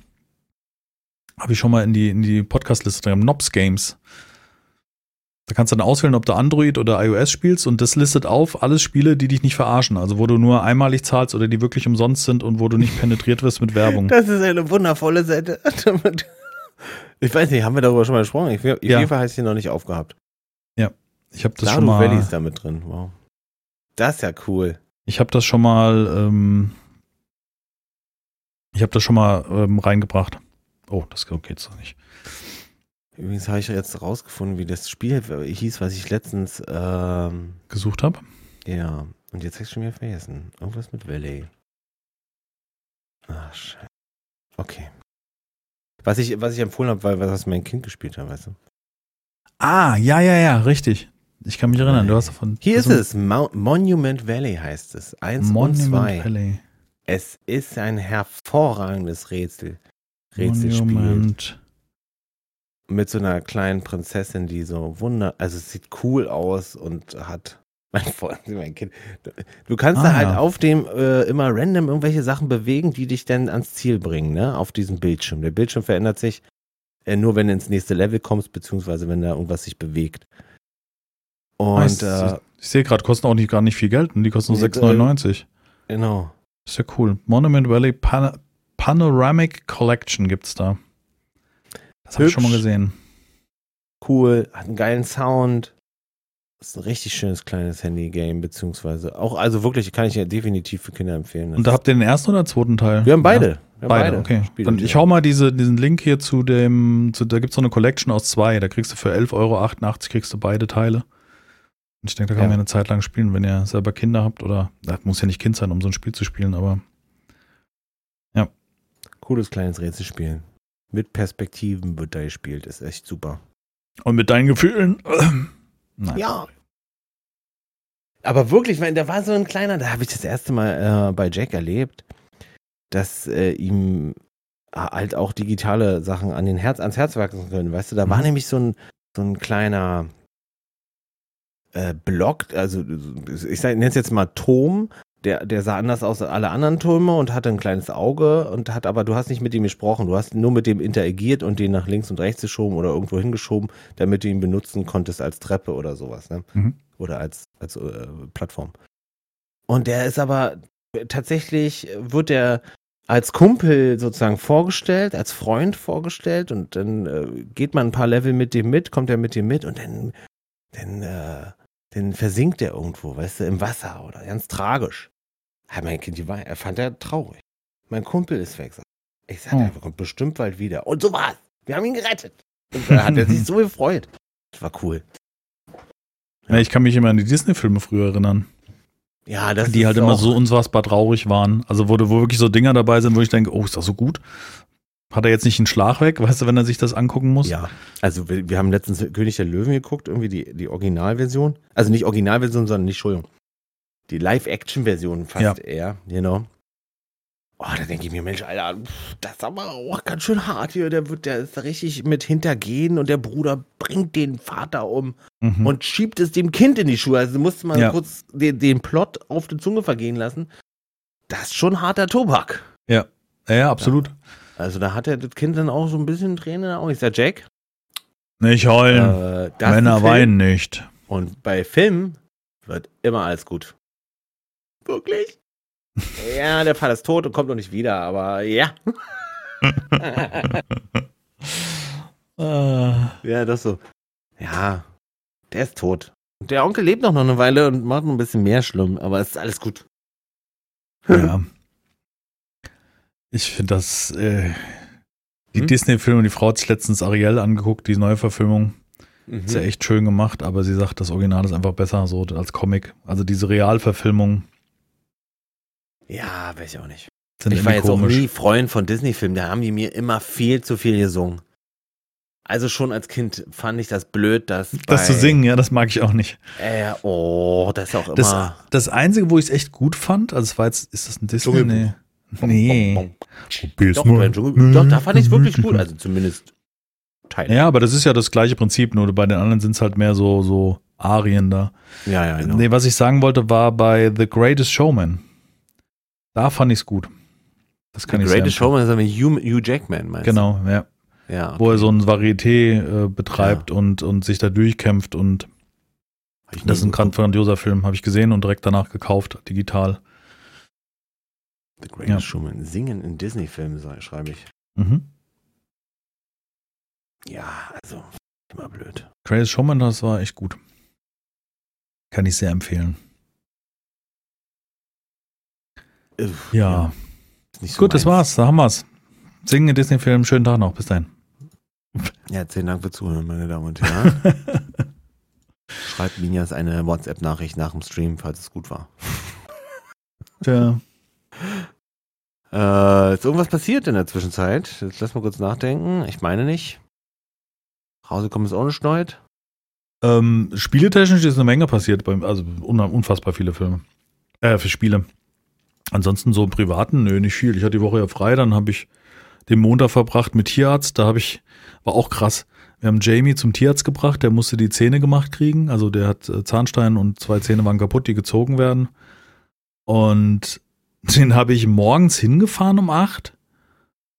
habe ich schon mal in die, in die Podcast-Liste drin, Nobs Games. Da kannst du dann auswählen, ob du Android oder iOS spielst und das listet auf alles Spiele, die dich nicht verarschen. Also wo du nur einmalig zahlst oder die wirklich umsonst sind und wo du nicht penetriert wirst mit Werbung.
Das ist eine wundervolle Seite. Ich weiß nicht, haben wir darüber schon mal gesprochen? Ich, auf jeden Fall heißt sie noch nicht aufgehabt.
Ja, ich habe das Stardew schon mal.
Valley ist da mit drin. Wow. Das ist ja cool.
Ich habe das schon mal, ähm, ich habe das schon mal ähm, reingebracht. Oh, das geht so nicht.
Übrigens habe ich jetzt rausgefunden, wie das Spiel hieß, was ich letztens ähm,
gesucht habe.
Ja, und jetzt habe ich schon wieder vergessen. Irgendwas mit Valley. Ach, scheiße. Okay. Was ich, was ich empfohlen habe, weil was mein Kind gespielt hat, weißt du?
Ah, ja, ja, ja, richtig. Ich kann mich erinnern, du hast davon.
Hier ist es, Mo Monument Valley heißt es. Eins Monument und zwei. Valley. Es ist ein hervorragendes Rätsel. Rätselspiel. Monument. Mit so einer kleinen Prinzessin, die so wunder, also es sieht cool aus und hat mein Freund, mein Kind. Du kannst ah, da halt ja. auf dem äh, immer random irgendwelche Sachen bewegen, die dich dann ans Ziel bringen, ne? Auf diesem Bildschirm. Der Bildschirm verändert sich äh, nur, wenn du ins nächste Level kommst, beziehungsweise wenn da irgendwas sich bewegt.
Und äh, ich sehe gerade, kosten auch nicht gar nicht viel Geld, die kosten nur 6,99.
Genau.
Ist ja cool. Monument Valley Pan Panoramic Collection gibt's da. Das habe ich schon mal gesehen.
Cool, hat einen geilen Sound. ist ein richtig schönes kleines Handy-Game, beziehungsweise auch, also wirklich, kann ich ja definitiv für Kinder empfehlen.
Und da habt ihr den ersten oder zweiten Teil?
Wir haben beide. Ja.
Wir haben beide. beide, okay. Dann ich hau mal diese, diesen Link hier zu dem, zu, da gibt's so eine Collection aus zwei, da kriegst du für 11,88 Euro kriegst du beide Teile. Ich denke, da kann ja. man eine Zeit lang spielen, wenn ihr selber Kinder habt oder, das muss ja nicht Kind sein, um so ein Spiel zu spielen, aber ja.
Cooles kleines Rätselspiel. Mit Perspektiven wird da gespielt, ist echt super.
Und mit deinen Gefühlen?
Nein. Ja. Aber wirklich, da war so ein kleiner, da habe ich das erste Mal äh, bei Jack erlebt, dass äh, ihm halt auch digitale Sachen an den Herz, ans Herz wachsen können. Weißt du, da mhm. war nämlich so ein, so ein kleiner, äh, blockt, also ich nenne es jetzt mal Tom, der, der sah anders aus als alle anderen Türme und hatte ein kleines Auge und hat aber, du hast nicht mit ihm gesprochen, du hast nur mit dem interagiert und den nach links und rechts geschoben oder irgendwo hingeschoben, damit du ihn benutzen konntest als Treppe oder sowas, ne? Mhm. Oder als, als äh, Plattform. Und der ist aber tatsächlich, wird der als Kumpel sozusagen vorgestellt, als Freund vorgestellt und dann äh, geht man ein paar Level mit dem mit, kommt er mit dem mit und dann, dann, äh, dann versinkt er irgendwo, weißt du, im Wasser oder ganz tragisch. Ja, mein Kind, die war, er fand er traurig. Mein Kumpel ist weg. Ich sagte,
Hm.
er kommt bestimmt bald wieder. Und so war's. Wir haben ihn gerettet. Und da hat er sich so gefreut. Das war cool.
Ja, ich kann mich immer an die Disney-Filme früher erinnern,
Ja, das
die halt immer so unfassbar traurig waren. Also wo, wo wirklich so Dinger dabei sind, wo ich denke, oh, ist das so gut? Hat er jetzt nicht einen Schlag weg, weißt du, wenn er sich das angucken muss?
Ja, also wir, wir haben letztens König der Löwen geguckt, irgendwie die, die Originalversion. Also nicht Originalversion, sondern nicht, Entschuldigung. Die Live-Action-Version fast
Ja.
eher, genau. Oh, da denke ich mir, Mensch, Alter, das ist aber auch ganz schön hart hier. Der wird, der ist da richtig mit hintergehen und der Bruder bringt den Vater um
Mhm.
und schiebt es dem Kind in die Schuhe. Also musste man
Ja.
kurz den, den Plot auf die Zunge vergehen lassen. Das ist schon harter Tobak.
ja. ja, absolut.
Also da hat er das Kind dann auch so ein bisschen Tränen in den Augen. Ich sag, Jack,
Nicht heulen.
äh,
Männer weinen nicht.
Und bei Filmen wird immer alles gut. Wirklich? ja, der Vater ist tot und kommt noch nicht wieder, aber ja.
Äh,
ja, das so. Ja, der ist tot. Und der Onkel lebt noch eine Weile und macht noch ein bisschen mehr schlimm, aber es ist alles gut.
ja. Ich finde das, äh, die
Hm?
Disney-Filme, die Frau hat sich letztens Ariel angeguckt, die Neuverfilmung.
Mhm.
Ist ja echt schön gemacht, aber sie sagt, das Original ist einfach besser so als Comic. Also diese Realverfilmung
Ja, weiß ich auch nicht. Ich war jetzt
komisch.
auch nie Freund von Disney-Filmen, da haben die mir immer viel zu viel gesungen. Also schon als Kind fand ich das blöd, dass
das zu singen, ja, das mag ich auch nicht.
Äh, oh, das ist auch immer.
Das, das Einzige, wo ich es echt gut fand, also es war jetzt, ist das ein Disney? Nee. Nee.
Doch, bei Dschungel, doch, da fand ich es wirklich gut. Also zumindest Teile.
Ja, aber das ist ja das gleiche Prinzip, nur bei den anderen sind es halt mehr so, so Arien da.
ja, ja genau.
Nee, was ich sagen wollte, war bei The Greatest Showman. Da fand ich es gut. Das kann
The
ich
Greatest. Showman ist aber Hugh, Hugh Jackman, meinst
Genau, ja.
du? Ja,
Wo er so ein Varieté äh, betreibt und, und sich da durchkämpft und das ist ein grandioser Film, habe ich gesehen und direkt danach gekauft, digital.
The Greatest
Ja.
Showman. Singen in Disney-Filmen, schreibe ich.
Mhm.
Ja, also, immer blöd.
Greatest Showman, das war echt gut. Kann ich sehr empfehlen.
Uff,
Ja,
nicht so
gut, das
meins.
war's, da haben wir's. Singen in Disney-Film, schönen Tag noch, bis dahin.
Ja, vielen Dank für Zuhören, meine Damen und Herren. Schreibt Minjas eine WhatsApp-Nachricht nach dem Stream, falls es gut war.
Tja.
Äh, ist irgendwas passiert in der Zwischenzeit? Jetzt lass mal kurz nachdenken. Ich meine nicht. Rausgekommen ist ohne Schneid.
Ähm, spieletechnisch ist eine Menge passiert, beim, also un unfassbar viele Filme. Äh, für Spiele. Ansonsten so im Privaten, nö, nicht viel. Ich hatte die Woche ja frei, dann habe ich den Montag verbracht mit Tierarzt. Da habe ich, war auch krass. Wir haben Jamie zum Tierarzt gebracht, der musste die Zähne gemacht kriegen. Also der hat äh, Zahnstein und zwei Zähne waren kaputt, die gezogen werden. Und den habe ich morgens hingefahren um acht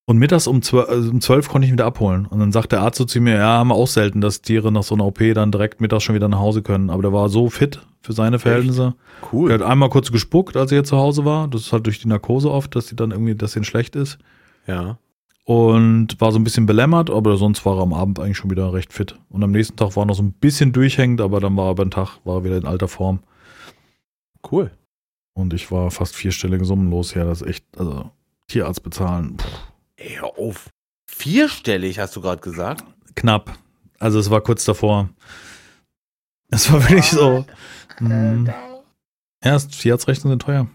und mittags um zwölf, also um zwölf konnte ich ihn wieder abholen. Und dann sagt der Arzt so zu mir, ja, haben wir auch selten, dass Tiere nach so einer OP dann direkt mittags schon wieder nach Hause können. Aber der war so fit für seine Verhältnisse.
Cool.
Er hat einmal kurz gespuckt, als er hier zu Hause war. Das ist halt durch die Narkose oft, dass die dann irgendwie, dass denen schlecht ist.
Ja.
Und war so ein bisschen belämmert, aber sonst war er am Abend eigentlich schon wieder recht fit. Und am nächsten Tag war er noch so ein bisschen durchhängend, aber dann war er beim Tag, war er wieder in alter Form.
Cool.
Und ich war fast vierstellige Summen los. Ja, das ist echt, also Tierarzt bezahlen, pff,
Ey, hör auf. Vierstellig, hast du gerade gesagt?
knapp. Also es war kurz davor. Es war wirklich so. Ja, das- Tierarztrechnungen sind teuer.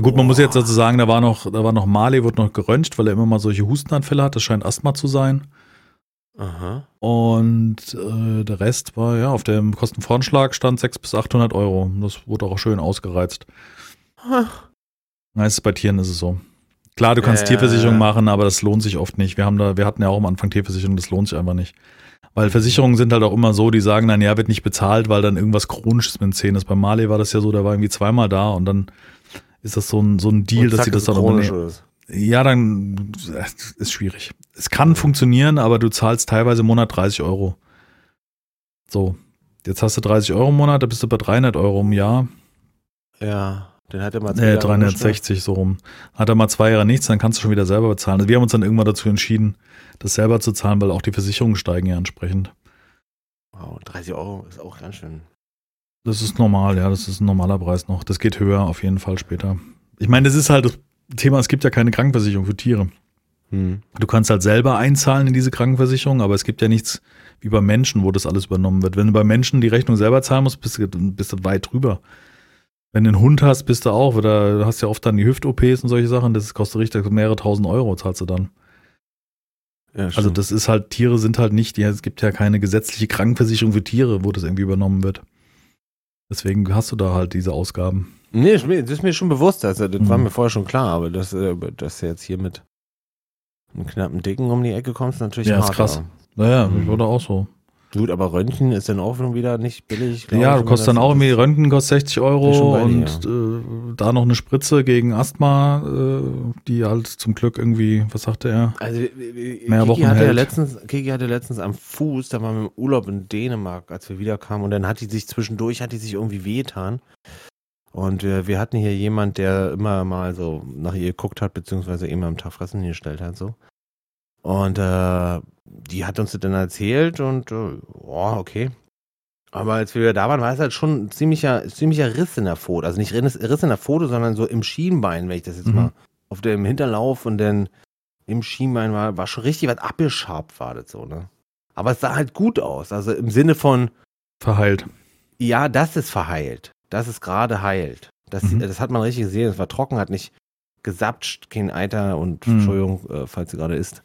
Gut, man muss jetzt dazu sagen, da war noch, da war noch Marley, wird noch geröntgt, weil er immer mal solche Hustenanfälle hat. Das scheint Asthma zu sein.
Aha.
Und äh, der Rest war, ja, auf dem Kostenvoranschlag stand 600 bis 800 Euro. Das wurde auch schön ausgereizt. Meistens bei Tieren ist es so. Klar, du kannst
Äh.
Tierversicherung machen, aber das lohnt sich oft nicht. Wir haben da, wir hatten ja auch am Anfang Tierversicherung, das lohnt sich einfach nicht. Weil Versicherungen sind halt auch immer so, die sagen dann, ja, wird nicht bezahlt, weil dann irgendwas Chronisches mit den Zähnen ist. Bei Marley war das ja so, der war irgendwie zweimal da und dann ist das so ein, so ein Deal, dass sie das
ist
dann
chronisch
übernehmen. Ja, dann äh, ist schwierig. Es kann funktionieren, aber du zahlst teilweise im Monat 30 Euro. So. Jetzt hast du 30 Euro im Monat, da bist du bei 300 Euro im Jahr.
Ja, den hat er mal
Nee, 360 so rum. Hat er mal zwei Jahre nichts, dann kannst du schon wieder selber bezahlen. Also wir haben uns dann irgendwann dazu entschieden, das selber zu zahlen, weil auch die Versicherungen steigen ja entsprechend.
Wow, 30 Euro ist auch ganz schön.
Das ist normal, ja, das ist ein normaler Preis noch. Das geht höher auf jeden Fall später. Ich meine, das ist halt das Thema, es gibt ja keine Krankenversicherung für Tiere.
Hm.
Du kannst halt selber einzahlen in diese Krankenversicherung, aber es gibt ja nichts wie bei Menschen, wo das alles übernommen wird. Wenn du bei Menschen die Rechnung selber zahlen musst, bist du, bist du weit drüber. Wenn du einen Hund hast, bist du auch, oder du hast ja oft dann die Hüft-OPs und solche Sachen, das kostet richtig mehrere tausend Euro, zahlst du dann.
Ja,
Also das ist halt, Tiere sind halt nicht, ja, es gibt ja keine gesetzliche Krankenversicherung für Tiere, wo das irgendwie übernommen wird. Deswegen hast du da halt diese Ausgaben.
Nee, ist das ist mir schon bewusst. Also, das war
Mhm.
mir vorher schon klar, aber dass, äh, dass du jetzt hier mit einem knappen Dicken um die Ecke kommst, ist natürlich
Ja, ist
hart.
krass.
aber-
Naja,
Mhm.
das wurde auch so.
Gut, aber Röntgen ist dann auch wieder nicht billig.
Ja,
ich,
du kostet dann auch irgendwie, Röntgen kostet 60
Bin schon
Euro und äh, da noch eine Spritze gegen Asthma, äh, die halt zum Glück irgendwie, was sagte er?
Also, äh, äh,
Mehr
Kiki
Wochen
hatte ja
hält.
letztens, Kiki hatte letztens am Fuß, da waren wir im Urlaub in Dänemark, als wir wiederkamen, und dann hat die sich zwischendurch, hat die sich irgendwie wehgetan. Und äh, wir hatten hier jemand, der immer mal so nach ihr geguckt hat, beziehungsweise immer am Tag Fressen hingestellt hat, so. Und äh, die hat uns das dann erzählt und, äh, oh, okay. Aber als wir wieder da waren, war es halt schon ein ziemlicher, ziemlicher Riss in der Pfote. Also nicht Riss, Riss in der Pfote, sondern so im Schienbein, wenn ich das jetzt
Mhm.
mal auf dem Hinterlauf und dann im Schienbein war, war schon richtig was abgeschabt, war das so, ne? Aber es sah halt gut aus. Also im Sinne von,
Verheilt.
ja, das ist verheilt. Das ist gerade heilt. Das,
Mhm.
das hat man richtig gesehen. Es war trocken, hat nicht gesapscht, kein Eiter und
Mhm.
Entschuldigung, äh, falls sie gerade ist.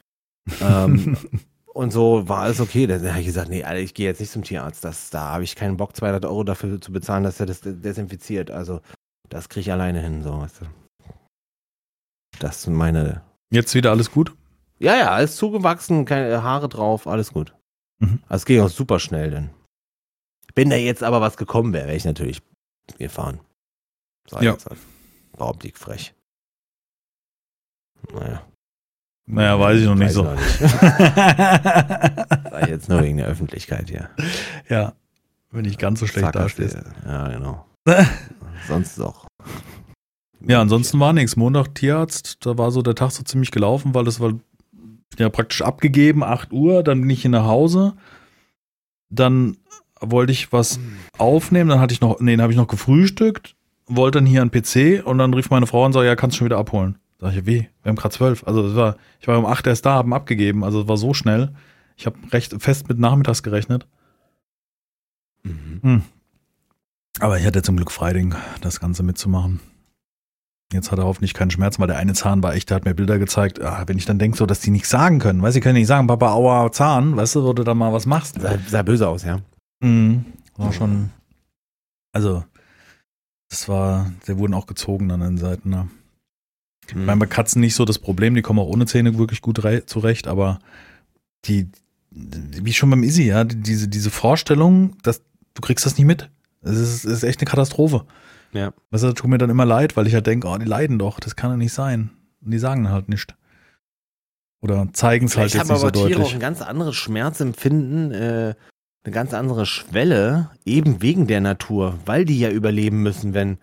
Ähm, und so war alles okay. Dann habe ich gesagt, nee, Alter, ich gehe jetzt nicht zum Tierarzt. Das, da habe ich keinen Bock, 200 Euro dafür zu bezahlen, dass er das desinfiziert. Also das kriege ich alleine hin, so weißt du. Das sind meine.
Jetzt wieder alles gut?
Ja, ja, alles zugewachsen, keine Haare drauf, alles gut.
Mhm.
Also es ging auch super schnell dann. Wenn da jetzt aber was gekommen wäre, wäre ich natürlich gefahren. Sag
Ja.
Überhaupt nicht frech. Naja.
Naja, weiß ich noch nicht so.
Weiß ich noch nicht. Ich jetzt nur wegen der Öffentlichkeit hier.
ja, wenn ich ganz so schlecht
Zack,
dastehst.
Ja, genau. Sonst doch.
Ja, ansonsten war nichts. Montag Tierarzt, da war so der Tag so ziemlich gelaufen, weil das war ja praktisch abgegeben, 8 Uhr, dann bin ich hier nach Hause. Dann wollte ich was aufnehmen, dann hatte ich noch, nee, dann habe ich noch gefrühstückt, wollte dann hier an PC und dann rief meine Frau und sagte, ja, kannst du schon wieder abholen. Sag ich, wie? Wir haben gerade zwölf. Also das war, ich war um 8 erst da, haben abgegeben, also es war so schnell. Ich habe recht fest mit nachmittags gerechnet.
Mhm.
Aber ich hatte zum Glück Freiding, das Ganze mitzumachen. Jetzt hat er hoffentlich keinen Schmerz, weil der eine Zahn war echt, der hat mir Bilder gezeigt. Ah, wenn ich dann denke, so, dass die nichts sagen können, weißt du, die können nicht sagen, Papa, aua, Zahn, weißt du, wo du da mal was machst.
Sah, sah böse aus, ja.
Mhm. War schon, also, das war, der wurden auch gezogen an den Seiten, ne? Ich meine, bei Katzen nicht so das Problem, die kommen auch ohne Zähne wirklich gut zurecht, aber die, wie schon beim Izzy, ja, die- diese, diese Vorstellung, dass du kriegst das nicht mit. Es ist, ist echt eine Katastrophe.
Ja.
Weißt du, das tut mir dann immer leid, weil ich halt denke, oh, die leiden doch, das kann doch nicht sein. Und die sagen halt nicht. Oder zeigen es halt jetzt
haben
nicht so
aber Tiere auch
deutlich.
ein ganz anderes Schmerzempfinden, äh, eine ganz andere Schwelle, eben wegen der Natur, weil die ja überleben müssen, wenn.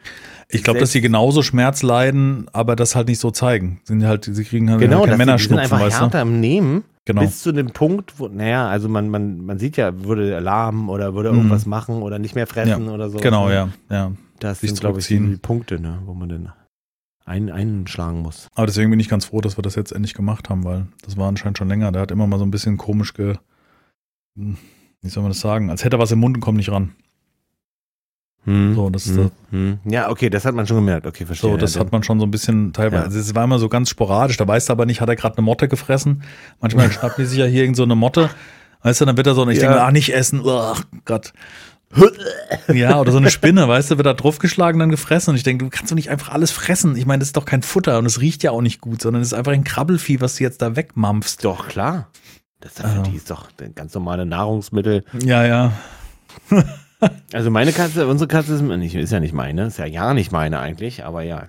Ich glaube, dass sie genauso Schmerz leiden, aber das halt nicht so zeigen. Sind halt, sie kriegen halt
Genau,
keinen Männerschnupfen,
einfach
weißt du?
härter im Nehmen,
Genau.
bis zu dem Punkt, wo, naja, also man, man, man sieht ja, würde Alarm oder würde
Mhm.
irgendwas machen oder nicht mehr fressen oder so.
Genau, ja, ja.
Das
Sich
sind, glaube ich, die. Punkte, ne, wo man dann ein, einschlagen muss.
Aber deswegen bin ich ganz froh, dass wir das jetzt endlich gemacht haben, weil das war anscheinend schon länger. Der hat immer mal so ein bisschen komisch ge. Hm, Wie soll man das sagen? Als hätte er was im Mund und kommt nicht ran. So, das ist
hm, hm. Ja, okay, das hat man schon gemerkt. Okay, verstehe.
So, das
ja,
hat man schon so ein bisschen teilweise.
Ja.
Also es war immer so ganz sporadisch. Da weißt du aber nicht, hat er gerade eine Motte gefressen? Manchmal schnappt die sich ja hier irgend so eine Motte. Weißt du, dann wird er so, und ich
Ja.
denke, ach, nicht essen. Ugh, Gott. Ja, oder so eine Spinne, weißt du, wird da draufgeschlagen, dann gefressen. Und ich denke, du kannst doch nicht einfach alles fressen. Ich meine, das ist doch kein Futter und es riecht ja auch nicht gut, sondern es ist einfach ein Krabbelvieh, was du jetzt da wegmampfst.
Doch, klar. Das ist,
Ah.
die ist doch ganz normale Nahrungsmittel.
Ja, ja.
Also meine Katze, unsere Katze ist, nicht, ist ja nicht meine, ist ja ja nicht meine eigentlich, aber ja.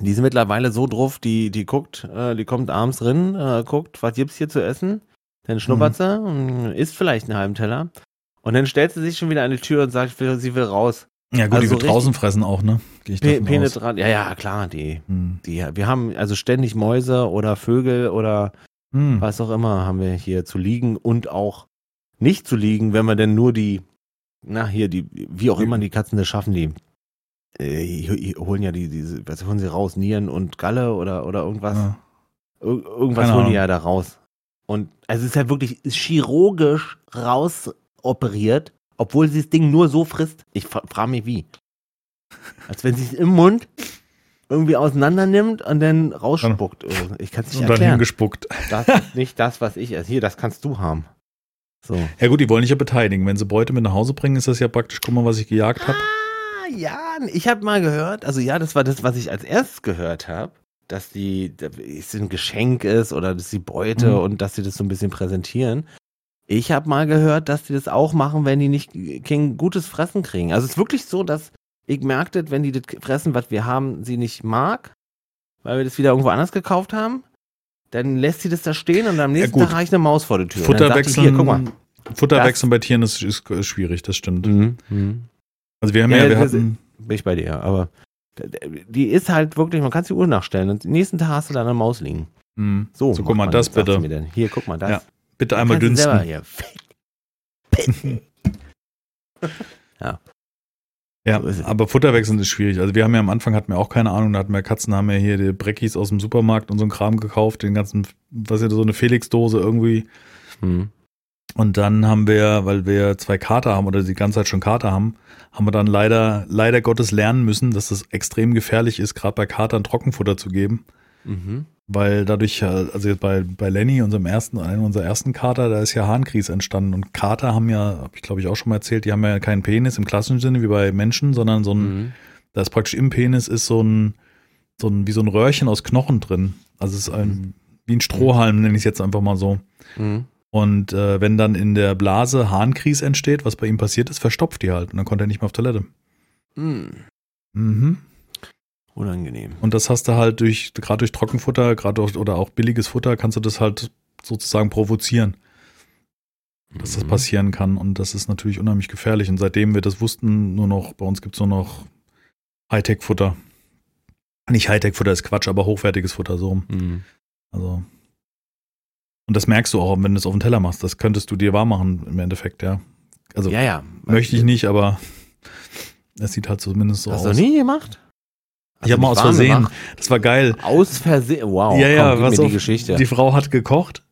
Die ist mittlerweile so drauf, die, die guckt, äh, die kommt abends drin, äh, guckt, was gibt's hier zu essen, dann schnuppert sie und isst vielleicht einen halben Teller. Und dann stellt sie sich schon wieder an die Tür und sagt, sie will raus.
Ja, gut,
Also
die
so
wird draußen fressen auch, ne?
Pe penetrant. Ja, ja, klar, die,
Hm.
die, wir haben also ständig Mäuse oder Vögel oder
Hm.
was auch immer haben wir hier zu liegen und auch nicht zu liegen, wenn wir denn nur die, na hier, die, wie auch immer die Katzen das schaffen, die, äh, die- die holen ja die, diese, was holen sie raus, Nieren und Galle oder, oder irgendwas.
Ja.
Ir irgendwas
Keine
holen die
Ahnung.
ja da raus. Und also es ist ja wirklich chirurgisch rausoperiert, obwohl sie das Ding nur so frisst. Ich fra frage mich wie. Als wenn sie es im Mund irgendwie auseinander nimmt und dann rausspuckt. Ich kann es nicht
Und dann
erklären.
hingespuckt.
Das ist nicht das, was ich esse. Hier, das kannst du haben. So.
Ja gut, die wollen dich ja beteiligen. Wenn sie Beute mit nach Hause bringen, ist das ja praktisch, guck mal, was ich gejagt habe.
Ah, ja, ich habe mal gehört, also ja, das war das, was ich als erstes gehört habe, dass die, dass es ein Geschenk ist oder dass die Beute
Mhm.
und dass sie das so ein bisschen präsentieren. Ich habe mal gehört, dass die das auch machen, wenn die nicht kein gutes Fressen kriegen. Also es ist wirklich so, dass ich merkte, wenn die das Fressen, was wir haben, sie nicht mag, weil wir das wieder irgendwo anders gekauft haben, dann lässt sie das da stehen und am nächsten
gut.
Tag reicht eine Maus vor der Tür. Und
Futter
dann sagt die,
wechseln,
Hier, guck mal.
Futter
Das-
wechseln bei Tieren ist, ist, schwierig, das stimmt.
Mhm. Mhm.
Also wir haben
Ja,
ja, wir hatten,
Bin ich bei dir, aber die ist halt wirklich, man kann die Uhr nachstellen und am nächsten Tag hast du da eine Maus liegen.
mh,
So,
so guck mal, das
jetzt, sie
bitte.
Hier, guck mal, das.
Ja, Bitte einmal dünsten.
Hier.
Ja, aber Futter wechseln ist schwierig. Also wir haben ja am Anfang hatten wir auch keine Ahnung, da hatten wir Katzen, haben ja hier die Breckis aus dem Supermarkt und so einen Kram gekauft, den ganzen, was ist das, so eine Felix-Dose irgendwie.
Hm.
Und dann haben wir, weil wir zwei Kater haben oder die ganze Zeit schon Kater haben, haben wir dann leider, leider Gottes lernen müssen, dass es extrem gefährlich ist, gerade bei Katern Trockenfutter zu geben.
Mhm.
Weil dadurch, äh, also jetzt bei, bei Lenny, unserem ersten, einem unserer ersten Kater, da ist ja Harnkries entstanden. Und Kater haben ja, habe ich glaube ich auch schon mal erzählt, die haben ja keinen Penis im klassischen Sinne wie bei Menschen, sondern so ein,
Mhm.
da ist praktisch im Penis ist so ein, so ein, wie so ein Röhrchen aus Knochen drin. Also es ist ein, wie ein Strohhalm, nenne ich es jetzt einfach mal so.
Mhm.
Und äh, wenn dann in der Blase Harnkries entsteht, was bei ihm passiert ist, verstopft die halt. Und dann konnte er nicht mehr auf Toilette.
Mhm.
Mhm.
Unangenehm.
Und das hast du halt durch, gerade durch Trockenfutter, gerade oder auch billiges Futter, kannst du das halt sozusagen provozieren, dass das
Mhm.
passieren kann. Und das ist natürlich unheimlich gefährlich. Und seitdem wir das wussten, nur noch, bei uns gibt es nur noch Hightech-Futter. Nicht Hightech-Futter ist Quatsch, aber hochwertiges Futter so.
Mhm.
Also. Und das merkst du auch, wenn du es auf den Teller machst. Das könntest du dir wahr machen im Endeffekt, ja. Also
Ja, ja.
möchte ich nicht, aber es sieht halt zumindest so
Hast du
aus.
nie gemacht?
Ich habe mal aus Versehen. Das war geil.
gemacht? Aus Versehen. Wow.
ja, ja,
komm,
was
mir die
auf,
Geschichte.
Die Frau hat gekocht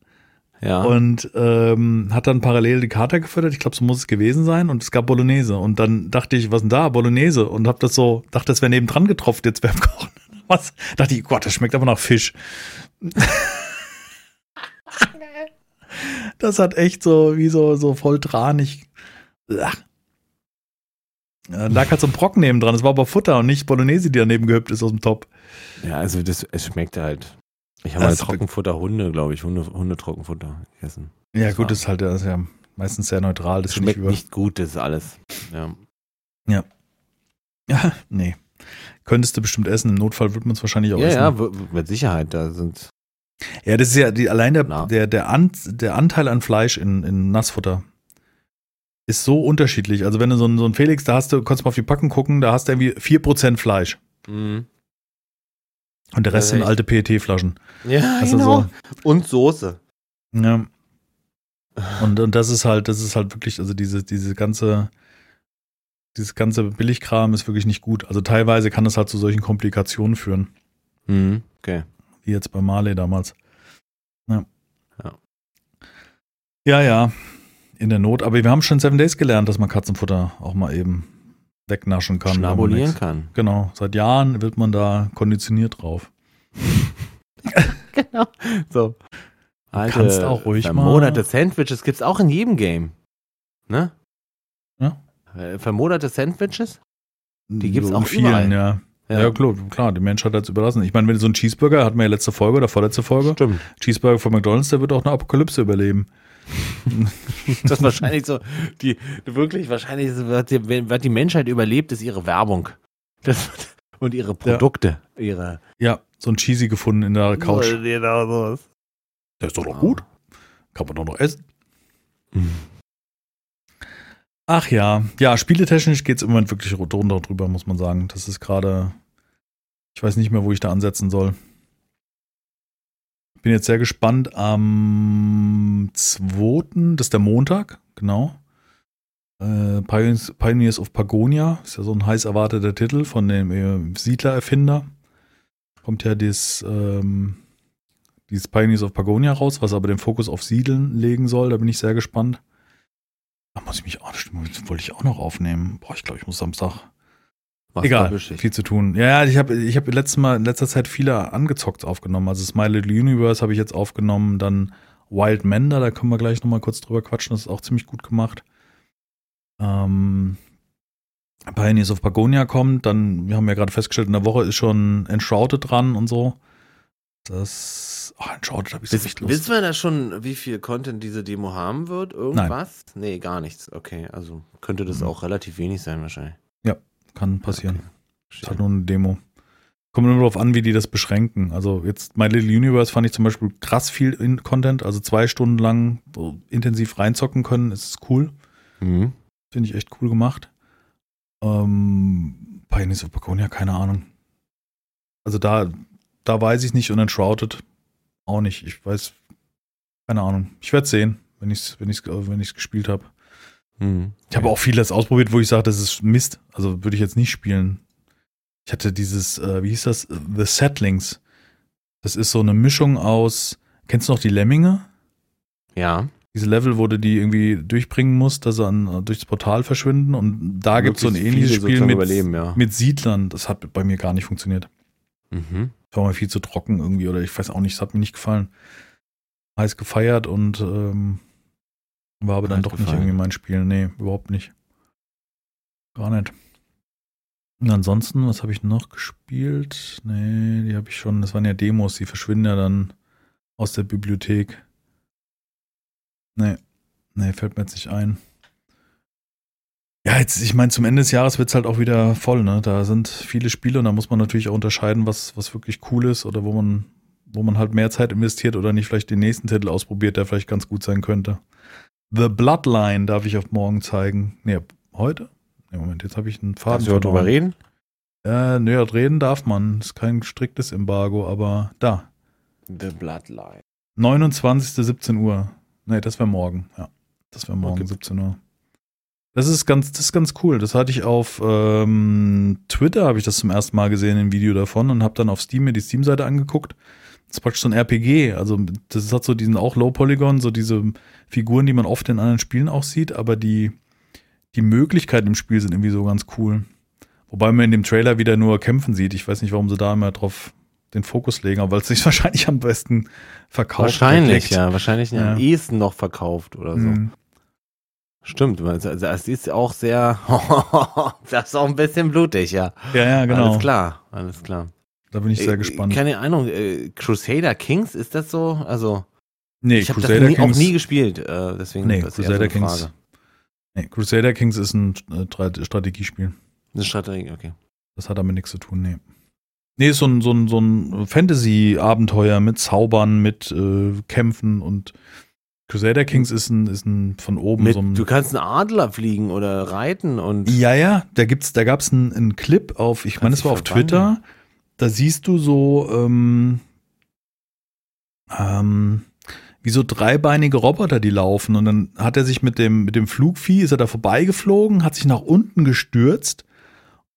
ja.
und ähm, hat dann parallel die Kater gefüttert. Ich glaube, so muss es gewesen sein. Und es gab Bolognese. Und dann dachte ich, was denn da? Bolognese. Und hab das so, dachte, das wäre nebendran getropft jetzt beim Kochen. Was? Dachte ich, Gott, das schmeckt aber nach Fisch. Das hat echt so, wie so, so voll tranig. Ach. Ja, Da lag halt so ein Brocken neben dran. Es war aber Futter und nicht Bolognese, die daneben gehüpft ist aus dem Top.
ja, also das, es schmeckt halt. Ich habe mal Trockenfutter Hunde, glaube ich, Hunde, Hundetrockenfutter gegessen.
Ja,
Das
gut, das ist halt das ist ja meistens sehr neutral. Das
schmeckt
über.
nicht gut, das ist alles. Ja.
Ja, nee. Könntest du bestimmt essen. Im Notfall wird man es wahrscheinlich auch
Ja,
essen.
ja, mit Sicherheit. Da sind.
Ja, das ist ja die, allein der,
Na.
der, der, An, der Anteil an Fleisch in, in Nassfutter ist so unterschiedlich. Also wenn du so ein, so ein Felix, da hast du, kannst du mal auf die Packung gucken, da hast du irgendwie 4% Fleisch.
Mhm.
Und der Rest
Ja,
sind alte PET-Flaschen.
Ja,
Also
genau.
so,
Und Soße.
ja. Und, und das ist halt, das ist halt wirklich, also diese, diese ganze, dieses ganze Billigkram ist wirklich nicht gut. Also teilweise kann das halt zu solchen Komplikationen führen,
Mhm. Okay.
wie jetzt bei Marley damals. Ja.
Ja.
Ja, ja. In der Not. Aber wir haben schon Seven Days gelernt, dass man Katzenfutter auch mal eben wegnaschen kann.
Schnabulieren kann.
Genau. Seit Jahren wird man da konditioniert drauf.
Genau. So. Alte,
kannst auch ruhig mal-
vermoderte Sandwiches gibt's auch in jedem Game. Ne?
Ja.
Äh, Vermoderte Sandwiches? Die gibt's
in
auch
vielen,
überall.
ja. Ja, klar, klar, die Menschheit hat es überlassen. Ich meine, wenn so ein Cheeseburger, hatten wir ja letzte Folge oder vorletzte Folge,
Stimmt.
Cheeseburger von McDonalds, der wird auch eine Apokalypse überleben.
Das ist wahrscheinlich so, die, wirklich, wahrscheinlich wird die, wird die Menschheit überlebt, ist ihre Werbung. Das, und ihre Produkte. Ihre
Ja, so ein Cheesy gefunden in der Couch.
Genau so.
Der ist doch noch gut. Kann man doch noch essen.
Mhm.
Ach ja, ja, spieletechnisch geht es im Moment wirklich drunter und drüber, muss man sagen. Das ist gerade, ich weiß nicht mehr, wo ich da ansetzen soll. Bin jetzt sehr gespannt am 2., das ist der Montag, genau. Äh, Pioneers, of Pagonia, ist ja so ein heiß erwarteter Titel von dem äh, Siedler-Erfinder. Kommt ja dieses, ähm, dieses Pioneers of Pagonia raus, was aber den Fokus auf Siedeln legen soll. Da bin ich sehr gespannt. Da muss ich mich auch, das wollte ich auch noch aufnehmen. Boah, ich glaube, ich muss Samstag.
Mach's
Egal, viel zu tun. Ja, ich habe ich hab letztes Mal, in letzter Zeit viele angezockt aufgenommen. Also Smile Little Universe habe ich jetzt aufgenommen, dann Wild Mender, da können wir gleich nochmal kurz drüber quatschen, das ist auch ziemlich gut gemacht. Ähm, Pioneers of Pagonia kommt, dann, wir haben ja gerade festgestellt, in der Woche ist schon Enshrouded dran und so. Das, oh, Enshrouded habe ich so
Wiss,
echt Lust.
wissen wir da schon, wie viel Content diese Demo haben wird? Irgendwas? Nee, gar nichts. Okay, also könnte das
Mhm.
auch relativ wenig sein wahrscheinlich.
Kann passieren.
Okay.
Ist halt nur eine Demo. Kommt nur darauf an, wie die das beschränken. Also jetzt My Little Universe fand ich zum Beispiel krass viel in Content, also zwei Stunden lang so intensiv reinzocken können, ist cool.
Mhm.
Finde ich echt cool gemacht. Ähm, Pioneers of Pagonia, keine Ahnung. Also da, da weiß ich nicht und Enshrouded auch nicht. Ich weiß, keine Ahnung. Ich werde sehen, wenn ich es wenn ich's, wenn ich's gespielt habe.
Mhm.
Ich habe auch vieles ausprobiert, wo ich sage, das ist Mist. Also würde ich jetzt nicht spielen. Ich hatte dieses, äh, wie hieß das? The Settlings. Das ist so eine Mischung aus, kennst du noch die Lemminge?
Ja.
Diese Level, wo du die irgendwie durchbringen musst, dass sie an, durchs Portal verschwinden. Und da gibt es so ein ähnliches Spiel mit,
ja.
mit Siedlern. Das hat bei mir gar nicht funktioniert.
Mhm.
Das war mal viel zu trocken irgendwie oder ich weiß auch nicht, es hat mir nicht gefallen. Heiß gefeiert und ähm, war aber dann doch nicht
gefallen.
irgendwie mein Spiel. Nee, überhaupt nicht. Gar nicht. Und ansonsten, was habe ich noch gespielt? Nee, die habe ich schon, das waren ja Demos, die verschwinden ja dann aus der Bibliothek. Nee, nee, fällt mir jetzt nicht ein. Ja, jetzt, ich meine, zum Ende des Jahres wird es halt auch wieder voll, ne? Da sind viele Spiele und da muss man natürlich auch unterscheiden, was, was wirklich cool ist oder wo man, wo man halt mehr Zeit investiert oder nicht vielleicht den nächsten Titel ausprobiert, der vielleicht ganz gut sein könnte. The Bloodline darf ich auf morgen zeigen. Nee, heute? Nee, Moment, jetzt habe ich einen Faden
Kannst du darüber reden?
Äh, nö, reden darf man. Ist kein striktes Embargo, aber da.
The Bloodline.
29. 17 Uhr. Nee, das wäre morgen. Ja, das wäre morgen
Okay.
17 Uhr. Das ist ganz, das ist ganz cool. Das hatte ich auf ähm, Twitter, habe ich das zum ersten Mal gesehen, ein Video davon und habe dann auf Steam mir die Steam-Seite angeguckt. Das ist praktisch so ein RPG. Also das hat so diesen auch Low Polygon, so diese Figuren, die man oft in anderen Spielen auch sieht, aber die, die Möglichkeiten im Spiel sind irgendwie so ganz cool. Wobei man in dem Trailer wieder nur kämpfen sieht. Ich weiß nicht, warum sie da immer drauf den Fokus legen, aber weil es sich wahrscheinlich am besten verkauft.
Wahrscheinlich,
direkt.
ja. Wahrscheinlich
Ja.
am ehesten noch verkauft oder so.
Mhm.
Stimmt, also es ist auch sehr, das ist auch ein bisschen blutig, ja.
Ja, ja, genau.
Alles klar, alles klar.
Da bin ich sehr
Äh,
gespannt.
Keine Ahnung, äh, Crusader Kings, ist das so? Also,
nee,
ich habe das
Crusader
nie, auch
Kings,
nie gespielt, äh, deswegen
Nee, Crusader
so
Kings. Nee, Crusader Kings ist ein äh, Tra- Strategiespiel.
Eine Strategie, okay.
Das hat damit nichts zu tun, nee. Nee, ist so ein, so ein, so ein Fantasy-Abenteuer mit Zaubern, mit äh, Kämpfen und Crusader Kings ist ein, ist ein von oben
Mit,
so ein.
du kannst einen Adler fliegen oder reiten und
Ja, ja, da gibt's, da gab's einen, einen Clip auf, ich meine, es war auf
verwandeln.
Twitter. Da siehst du so, ähm, ähm, wie so dreibeinige Roboter, die laufen. Und dann hat er sich mit dem, mit dem Flugvieh, ist er da vorbeigeflogen, hat sich nach unten gestürzt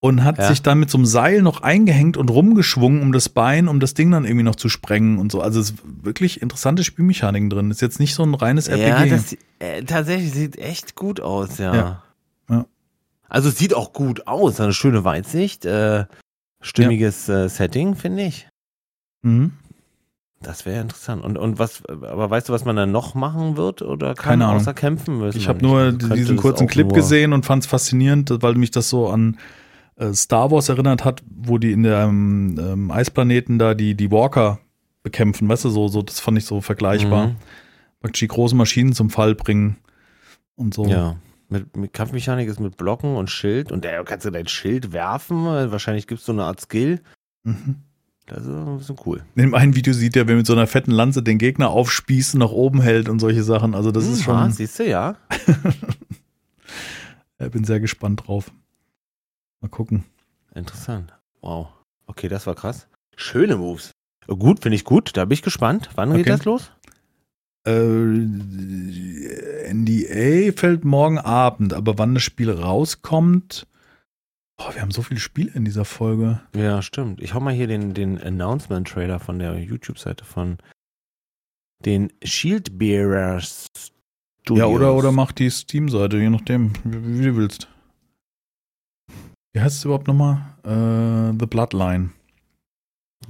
und hat
Ja.
sich dann mit so einem Seil noch eingehängt und rumgeschwungen um das Bein, um das Ding dann irgendwie noch zu sprengen und so. Also es ist wirklich interessante Spielmechaniken drin. Ist jetzt nicht so ein reines
ja,
RPG.
das äh, tatsächlich sieht echt gut aus, ja.
Ja. Ja.
Also es sieht auch gut aus, eine schöne Weitsicht, äh, stimmiges äh, Setting, finde ich.
mhm.
Das wäre interessant. Und, und was, aber weißt du, was man dann noch machen wird oder kann
Keine Ahnung.
außer kämpfen müssen?
Ich habe nur diesen kurzen Clip gesehen und fand es faszinierend, weil mich das so an äh, Star Wars erinnert hat, wo die in der ähm, ähm, Eisplaneten da die, die Walker bekämpfen, weißt du, so, so, das fand ich so vergleichbar.
Mhm.
Praktisch die großen Maschinen zum Fall bringen und so.
Ja. Mit, mit Kampfmechanik ist mit Blocken und Schild und da kannst du dein Schild werfen. Wahrscheinlich gibt es so eine Art Skill.
Mhm.
Das ist ein bisschen cool.
In dem einen Video sieht er, wer mit so einer fetten Lanze den Gegner aufspießen, nach oben hält und solche Sachen. Also das ist
Hm, ah,
schon,
siehst du, ja.
äh, bin sehr gespannt drauf. Mal gucken.
Interessant. Wow. Okay, das war krass. Schöne Moves. Gut, finde ich gut. Da bin ich gespannt. Wann geht
Okay.
das los?
Äh, NDA fällt morgen Abend, aber wann das Spiel rauskommt. Boah, wir haben so viele Spiele in dieser Folge.
Ja, stimmt. Ich hau mal hier den, den Announcement-Trailer von der YouTube-Seite von den Shield Bearers Studios.
Ja, oder, oder mach die Steam-Seite, je nachdem, wie, wie du willst. Wie heißt es überhaupt nochmal? Äh, The Bloodline.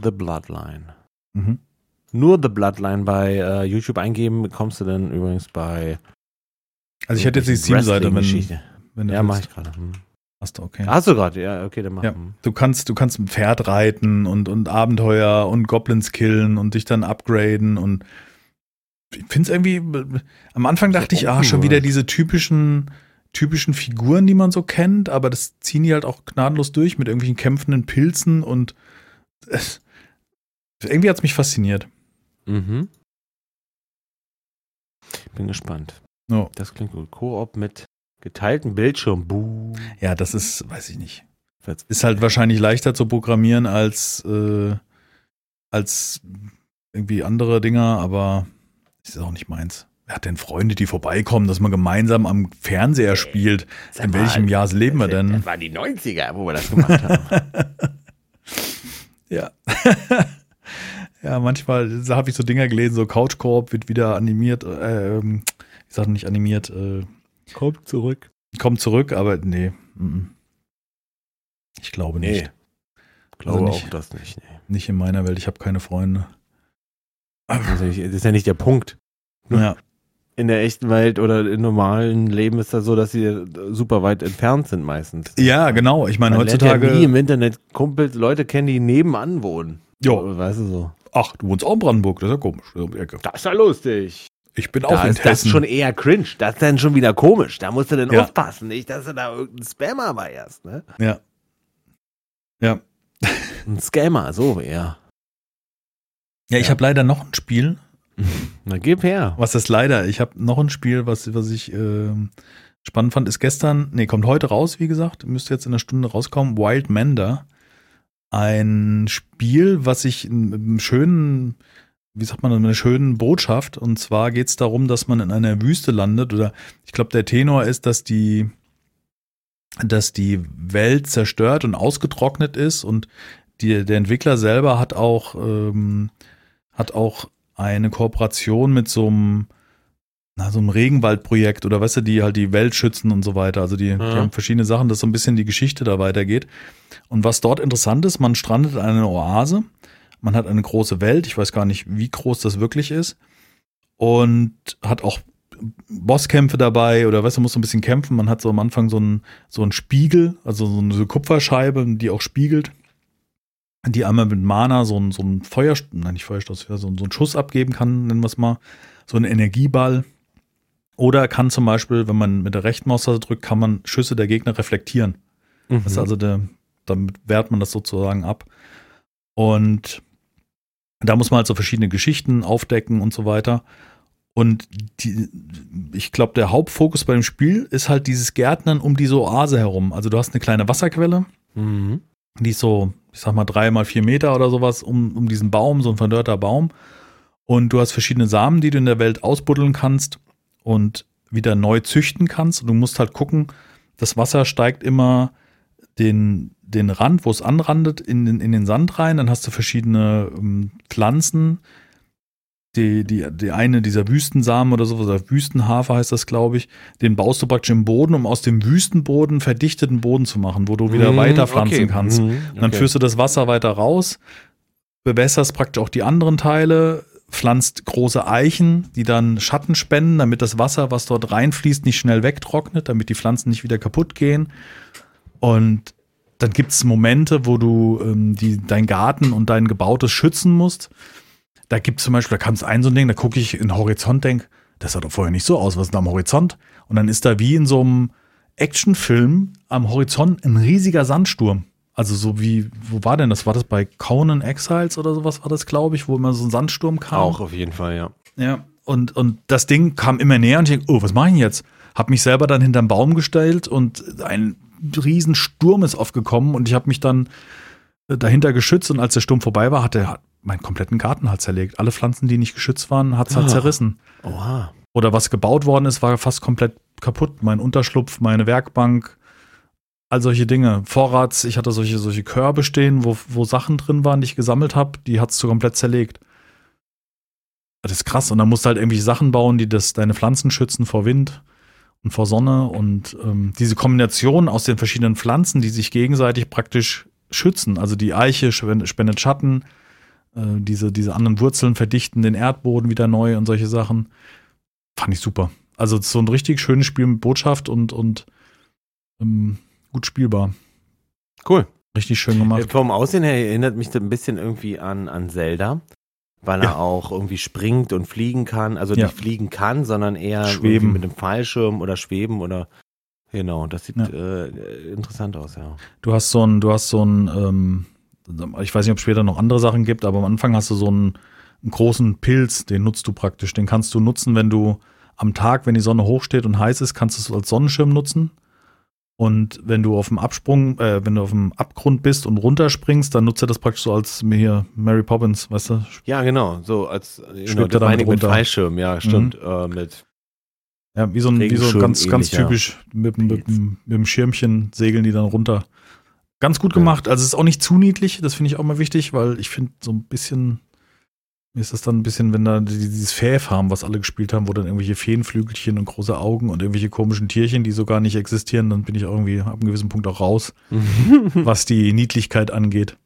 The Bloodline.
Mhm.
Nur The Bloodline bei äh, YouTube eingeben, bekommst du dann übrigens bei
Also ich hätte jetzt die Steam-Seite, wenn, wenn du
Ja, mach ich gerade. Hm.
Hast du, okay.
Hast du gerade? Ja, okay, dann mach.
Ja. Du kannst, du kannst ein Pferd reiten und, und Abenteuer und Goblins killen und dich dann upgraden und ich finde es irgendwie, am Anfang dachte ich, ah, schon wieder diese typischen, typischen Figuren, die man so kennt, aber das ziehen die halt auch gnadenlos durch mit irgendwelchen kämpfenden Pilzen und es, irgendwie hat es mich fasziniert.
Mhm. Bin gespannt.
Ja.
Das klingt gut. Koop mit geteiltem Bildschirm. Buh.
Ja, das ist, weiß ich nicht. Ist halt wahrscheinlich leichter zu programmieren als, äh, als irgendwie andere Dinger, aber ist auch nicht meins. Wer hat denn Freunde, die vorbeikommen, dass man gemeinsam am Fernseher spielt?
Sag
In
mal,
welchem Jahr leben wir denn?
Das waren die 90er, wo wir das gemacht haben.
Ja. ja, manchmal habe ich so Dinger gelesen, so Couch Coop wird wieder animiert, äh, ähm, ich sag nicht animiert, äh,
Kommt zurück.
kommt zurück, aber nee. mm. Ich glaube
Nee.
nicht.
Glaube
nicht.
auch das nicht. Nee.
Nicht in meiner Welt, ich habe keine Freunde.
Das, ist ja nicht, das ist ja nicht der Punkt.
Ja.
In der echten Welt oder im normalen Leben ist das so, dass sie super weit entfernt sind meistens.
Ja, genau. Ich meine,
Man lernt
heutzutage.
ja nie im Internet Kumpels, Leute kennen, die nebenan wohnen.
Jo.
Weißt du so.
Ach, du wohnst auch in Brandenburg, das ist ja komisch. das ist Ecke.
Das ist ja lustig.
Ich bin
Da
auch in
ist das
Hessen.
schon eher cringe. Das ist dann schon wieder komisch. Da musst du dann
Ja.
aufpassen, nicht, dass du da irgendein Spammer hast, ne?
ja. Ja.
Ein Scammer, so eher.
Ja, ich
Ja.
habe leider noch ein Spiel.
Na, gib her.
Was ist leider? Ich habe noch ein Spiel, was, was ich ähm, spannend fand, ist gestern, nee, kommt heute raus, wie gesagt, müsste jetzt in einer Stunde rauskommen. Wild Mender. Ein Spiel, was ich in einem schönen, wie sagt man, mit einer schönen Botschaft. Und zwar geht es darum, dass man in einer Wüste landet. Oder ich glaube, der Tenor ist, dass die, dass die Welt zerstört und ausgetrocknet ist. Und die, der Entwickler selber hat auch, ähm, hat auch eine Kooperation mit so einem, na, so einem Regenwaldprojekt oder weißt du, die halt die Welt schützen und so weiter. Also die, die
Mhm.
haben verschiedene Sachen, dass so ein bisschen die Geschichte da weitergeht. Und was dort interessant ist, man strandet in einer Oase, man hat eine große Welt, ich weiß gar nicht, wie groß das wirklich ist, und hat auch Bosskämpfe dabei oder weißt du, muss so ein bisschen kämpfen. Man hat so am Anfang so einen, so einen Spiegel, also so eine Kupferscheibe, die auch spiegelt die einmal mit Mana so ein, so ein Feuer, nein, nicht Feuerstoß, ja, so, ein- so einen Schuss abgeben kann, nennen wir es mal, so einen Energieball. Oder kann zum Beispiel, wenn man mit der rechten Maustaste drückt, kann man Schüsse der Gegner reflektieren.
Mhm.
Das ist also der, damit wehrt man das sozusagen ab. Und da muss man halt so verschiedene Geschichten aufdecken und so weiter. Und die, ich glaube, der Hauptfokus bei dem Spiel ist halt dieses Gärtnern um diese Oase herum. Also du hast eine kleine Wasserquelle,
Mhm.
die ist so, ich sag mal, drei mal vier Meter oder sowas um, um diesen Baum, so ein verdörrter Baum. Und du hast verschiedene Samen, die du in der Welt ausbuddeln kannst und wieder neu züchten kannst. Und du musst halt gucken, das Wasser steigt immer den, den Rand, wo es anrandet, in den, in den Sand rein. Dann hast du verschiedene ähm, Pflanzen. Die, die, die eine dieser Wüstensamen oder sowas, oder Wüstenhafer heißt das, glaube ich, den baust du praktisch im Boden, um aus dem Wüstenboden verdichteten Boden zu machen, wo du wieder
Mhm,
weiter pflanzen
okay.
kannst.
Mhm,
Und dann
okay.
führst du das Wasser weiter raus, bewässerst praktisch auch die anderen Teile, pflanzt große Eichen, die dann Schatten spenden, damit das Wasser, was dort reinfließt, nicht schnell wegtrocknet, damit die Pflanzen nicht wieder kaputt gehen. Und dann gibt es Momente, wo du ähm, die, dein Garten und dein Gebautes schützen musst. Da gibt es zum Beispiel, da kam es ein so ein Ding, da gucke ich in den Horizont, denk, das sah doch vorher nicht so aus, was ist da am Horizont? Und dann ist da wie in so einem Actionfilm am Horizont ein riesiger Sandsturm. Also so wie, wo war denn das? War das bei Conan Exiles oder sowas war das, glaube ich, wo immer so ein Sandsturm kam?
Auch auf jeden Fall, ja.
Ja. Und, und das Ding kam immer näher und ich denke, oh, was mache ich denn jetzt? Habe mich selber dann hinterm Baum gestellt und ein Riesensturm ist aufgekommen und ich habe mich dann dahinter geschützt und als der Sturm vorbei war, hat er meinen kompletten Garten halt zerlegt. Alle Pflanzen, die nicht geschützt waren, hat es halt
Ah.
zerrissen.
Oha.
Oder was gebaut worden ist, war fast komplett kaputt. Mein Unterschlupf, meine Werkbank, all solche Dinge. Vorrats, ich hatte solche, solche Körbe stehen, wo, wo Sachen drin waren, die ich gesammelt habe, die hat es so komplett zerlegt. Das ist krass. Und dann musst du halt irgendwelche Sachen bauen, die das, deine Pflanzen schützen vor Wind und vor Sonne. Und ähm, diese Kombination aus den verschiedenen Pflanzen, die sich gegenseitig praktisch schützen. Also die Eiche spendet Schatten, äh, diese, diese anderen Wurzeln verdichten den Erdboden wieder neu und solche Sachen. Fand ich super. Also so ein richtig schönes Spiel mit Botschaft und, und ähm, gut spielbar.
Cool.
Richtig schön gemacht.
Vom Aussehen her erinnert mich das ein bisschen irgendwie an, an Zelda, weil
Ja.
er auch irgendwie springt und fliegen kann. Also
Ja.
nicht fliegen kann, sondern eher
Schweben.
mit einem Fallschirm oder schweben oder genau. Das sieht
Ja.
äh, interessant aus, ja.
Du hast so ein, du hast so ein, ähm, ich weiß nicht, ob es später noch andere Sachen gibt, aber am Anfang hast du so einen, einen großen Pilz, den nutzt du praktisch. Den kannst du nutzen, wenn du am Tag, wenn die Sonne hochsteht und heiß ist, kannst du es als Sonnenschirm nutzen. Und wenn du auf dem Absprung, äh, wenn du auf dem Abgrund bist und runterspringst, dann nutzt er das praktisch so als hier Mary Poppins, weißt du?
Ja, genau. So als genau, das meine mit.
Mhm.
Fallschirm, ja, stimmt. Äh, mit
Ja, wie so ein, wie so ganz, ganz
ähnlich, ja.
typisch mit, dem- mit, dem- mit dem Schirmchen segeln die dann runter. Ganz gut
Ja.
gemacht. Also es ist auch nicht zu niedlich, das finde ich auch mal wichtig, weil ich finde so ein bisschen, mir ist das dann ein bisschen, wenn da die- dieses Fäf haben, was alle gespielt haben, wo dann irgendwelche Feenflügelchen und große Augen und irgendwelche komischen Tierchen, die so gar nicht existieren, dann bin ich irgendwie ab einem gewissen Punkt auch raus, was die Niedlichkeit angeht.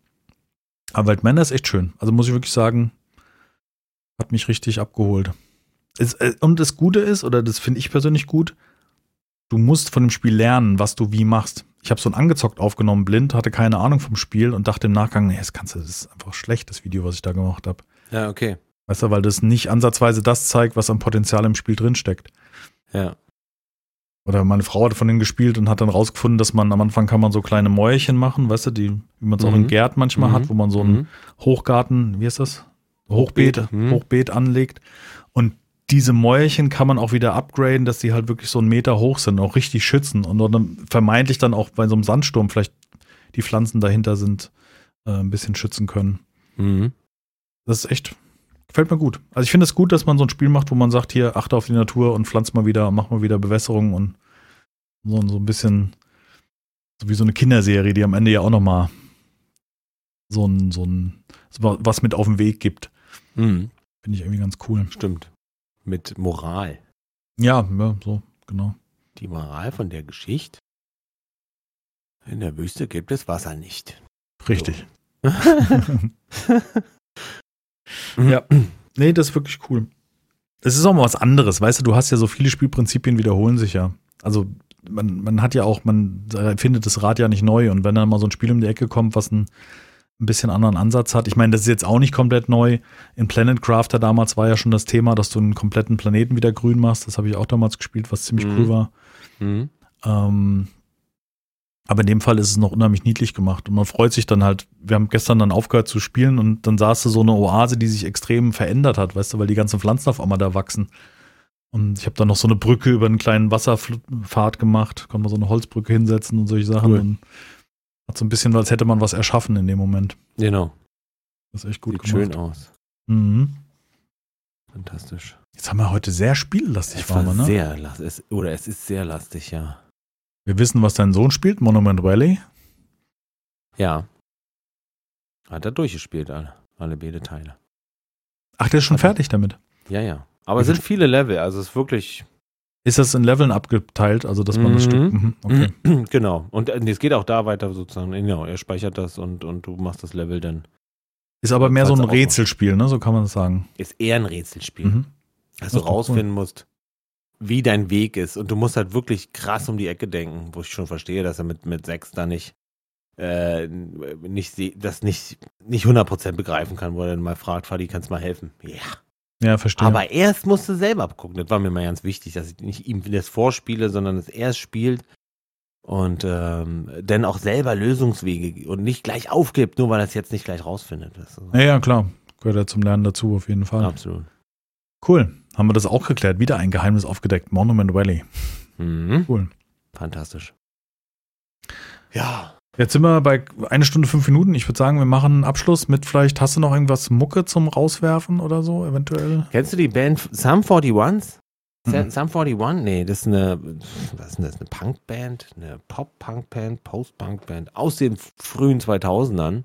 Aber Wild Manor ist echt schön. Also muss ich wirklich sagen, hat mich richtig abgeholt. Es, äh, und das Gute ist, oder das finde ich persönlich gut, du musst von dem Spiel lernen, was du wie machst. Ich habe so ein angezockt aufgenommen, blind, hatte keine Ahnung vom Spiel und dachte im Nachgang, nee, das kannst du, das ist einfach schlecht, das Video, was ich da gemacht habe.
Ja, okay.
Weißt du, weil das nicht ansatzweise das zeigt, was am Potenzial im Spiel drinsteckt.
Ja.
Oder meine Frau hat von denen gespielt und hat dann rausgefunden, dass man am Anfang kann man so kleine Mäuerchen machen, weißt du, die, wie man es auch in
Mhm.
Gärten manchmal
Mhm.
hat, wo man so einen
Mhm.
Hochgarten, wie ist das? Hochbeet,
Hochbeet, mhm.
Hochbeet anlegt. Und diese Mäuerchen kann man auch wieder upgraden, dass die halt wirklich so einen Meter hoch sind, auch richtig schützen und dann vermeintlich dann auch bei so einem Sandsturm vielleicht die Pflanzen dahinter sind, äh, ein bisschen schützen können.
Mhm.
Das ist echt, gefällt mir gut. Also ich finde es gut, dass man so ein Spiel macht, wo man sagt, hier, achte auf die Natur und pflanzt mal wieder, mach mal wieder Bewässerung und so, so ein bisschen, so wie so eine Kinderserie, die am Ende ja auch nochmal so ein, so ein, so was mit auf den Weg gibt.
Mhm.
Finde ich irgendwie ganz cool.
Stimmt. Mit Moral.
Ja, ja, so, genau.
Die Moral von der Geschichte. In der Wüste gibt es Wasser nicht.
Richtig. Ja. Nee, das ist wirklich cool. Es ist auch mal was anderes, weißt du, du hast ja so viele Spielprinzipien wiederholen sich ja. Also man, man hat ja auch, man findet das Rad ja nicht neu und wenn dann mal so ein Spiel um die Ecke kommt, was ein, ein bisschen anderen Ansatz hat. Ich meine, das ist jetzt auch nicht komplett neu. In Planet Crafter damals war ja schon das Thema, dass du einen kompletten Planeten wieder grün machst. Das habe ich auch damals gespielt, was ziemlich
Mhm.
cool war.
Mhm.
Ähm, aber in dem Fall ist es noch unheimlich niedlich gemacht und man freut sich dann halt. Wir haben gestern dann aufgehört zu spielen und dann sahst du so eine Oase, die sich extrem verändert hat, weißt du, weil die ganzen Pflanzen auf einmal da wachsen. Und ich habe dann noch so eine Brücke über einen kleinen Wasserpfad gemacht, konnte man so eine Holzbrücke hinsetzen und solche Sachen.
Cool.
Und hat so ein bisschen, als hätte man was erschaffen in dem Moment.
Genau.
Das ist echt gut
Sieht
gemacht.
schön aus.
Mhm.
Fantastisch.
Jetzt haben wir heute sehr spiellastig,
Es war
wir, ne?
sehr lastig. Oder es ist sehr lastig, ja.
Wir wissen, was dein Sohn spielt, Monument Valley.
Ja. Hat er durchgespielt, alle, alle beide Teile.
Ach, der ist schon
Hat er.
fertig damit.
Ja, ja. Aber es sind viele Level, also es ist wirklich.
Ist das in Leveln abgeteilt, also dass man das
Mhm.
Stück. Mhm, okay.
genau. Und äh, es geht auch da weiter sozusagen. Genau, er speichert das und, und du machst das Level dann.
Ist aber mehr so ein. Rätselspiel, ne? So kann man das sagen.
Ist eher ein Rätselspiel.
Mhm.
Dass
Das
du
doch cool.
rausfinden musst, wie dein Weg ist. Und du musst halt wirklich krass um die Ecke denken, wo ich schon verstehe, dass er mit, mit sechs da nicht, äh, nicht das nicht, nicht 100% begreifen kann, wo er dann mal fragt, Fadi, kannst du mal helfen? Ja.
Ja, verstehe.
Aber erst musst du selber gucken. Das war mir mal ganz wichtig, dass ich nicht ihm das vorspiele, sondern dass er es spielt und ähm, dann auch selber Lösungswege und nicht gleich aufgibt, nur weil er es jetzt nicht gleich rausfindet.
Ja, ja, klar. Gehört ja zum Lernen dazu, auf jeden Fall.
Absolut.
Cool. Haben wir das auch geklärt? Wieder ein Geheimnis aufgedeckt. Monument Valley.
Mhm.
Cool.
Fantastisch. Ja.
Jetzt sind wir bei eine Stunde fünf Minuten. Ich würde sagen, wir machen einen Abschluss mit vielleicht, hast du noch irgendwas Mucke zum Rauswerfen oder so, eventuell?
Kennst du die Band Sum 41s?
Mhm.
Sum 41? Nee, das ist eine, was ist denn das? Eine Punkband? Eine Pop-Punk-Band? Post-Punk-Band aus den frühen 2000ern.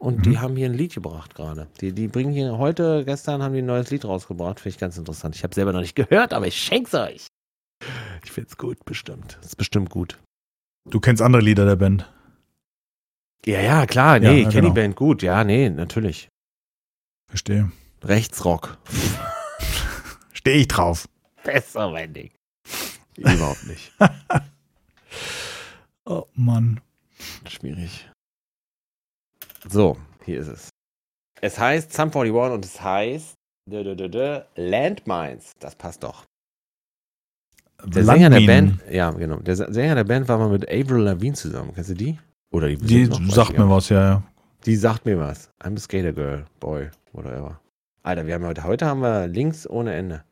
Und
Mhm.
die haben hier ein Lied gebracht gerade. Die, die bringen hier heute, gestern haben die ein neues Lied rausgebracht. Finde ich ganz interessant. Ich habe selber noch nicht gehört, aber ich schenk's euch. Ich find's gut, bestimmt. Ist bestimmt gut.
Du kennst andere Lieder der Band.
Ja, ja, klar. Nee,
Ja,
ich kenne
genau.
die Band gut. Ja, nee, natürlich.
Verstehe.
Rechtsrock.
Stehe ich drauf.
Besser, mein Ding. Überhaupt nicht.
Oh Mann.
Schwierig. So, hier ist es. Es heißt Sum 41 und es heißt dö, dö, dö, Landmines. Das passt doch. Der Sänger der. Band, ja, genau. Der Sänger der Band war mal mit Avril Lavigne zusammen. Kennst du die? Oder die,
Die
noch,
sagt mir was, ja, ja.
Die sagt mir was. I'm a Skater Girl, Boy, whatever. Alter, wir haben heute, heute haben wir Links ohne Ende.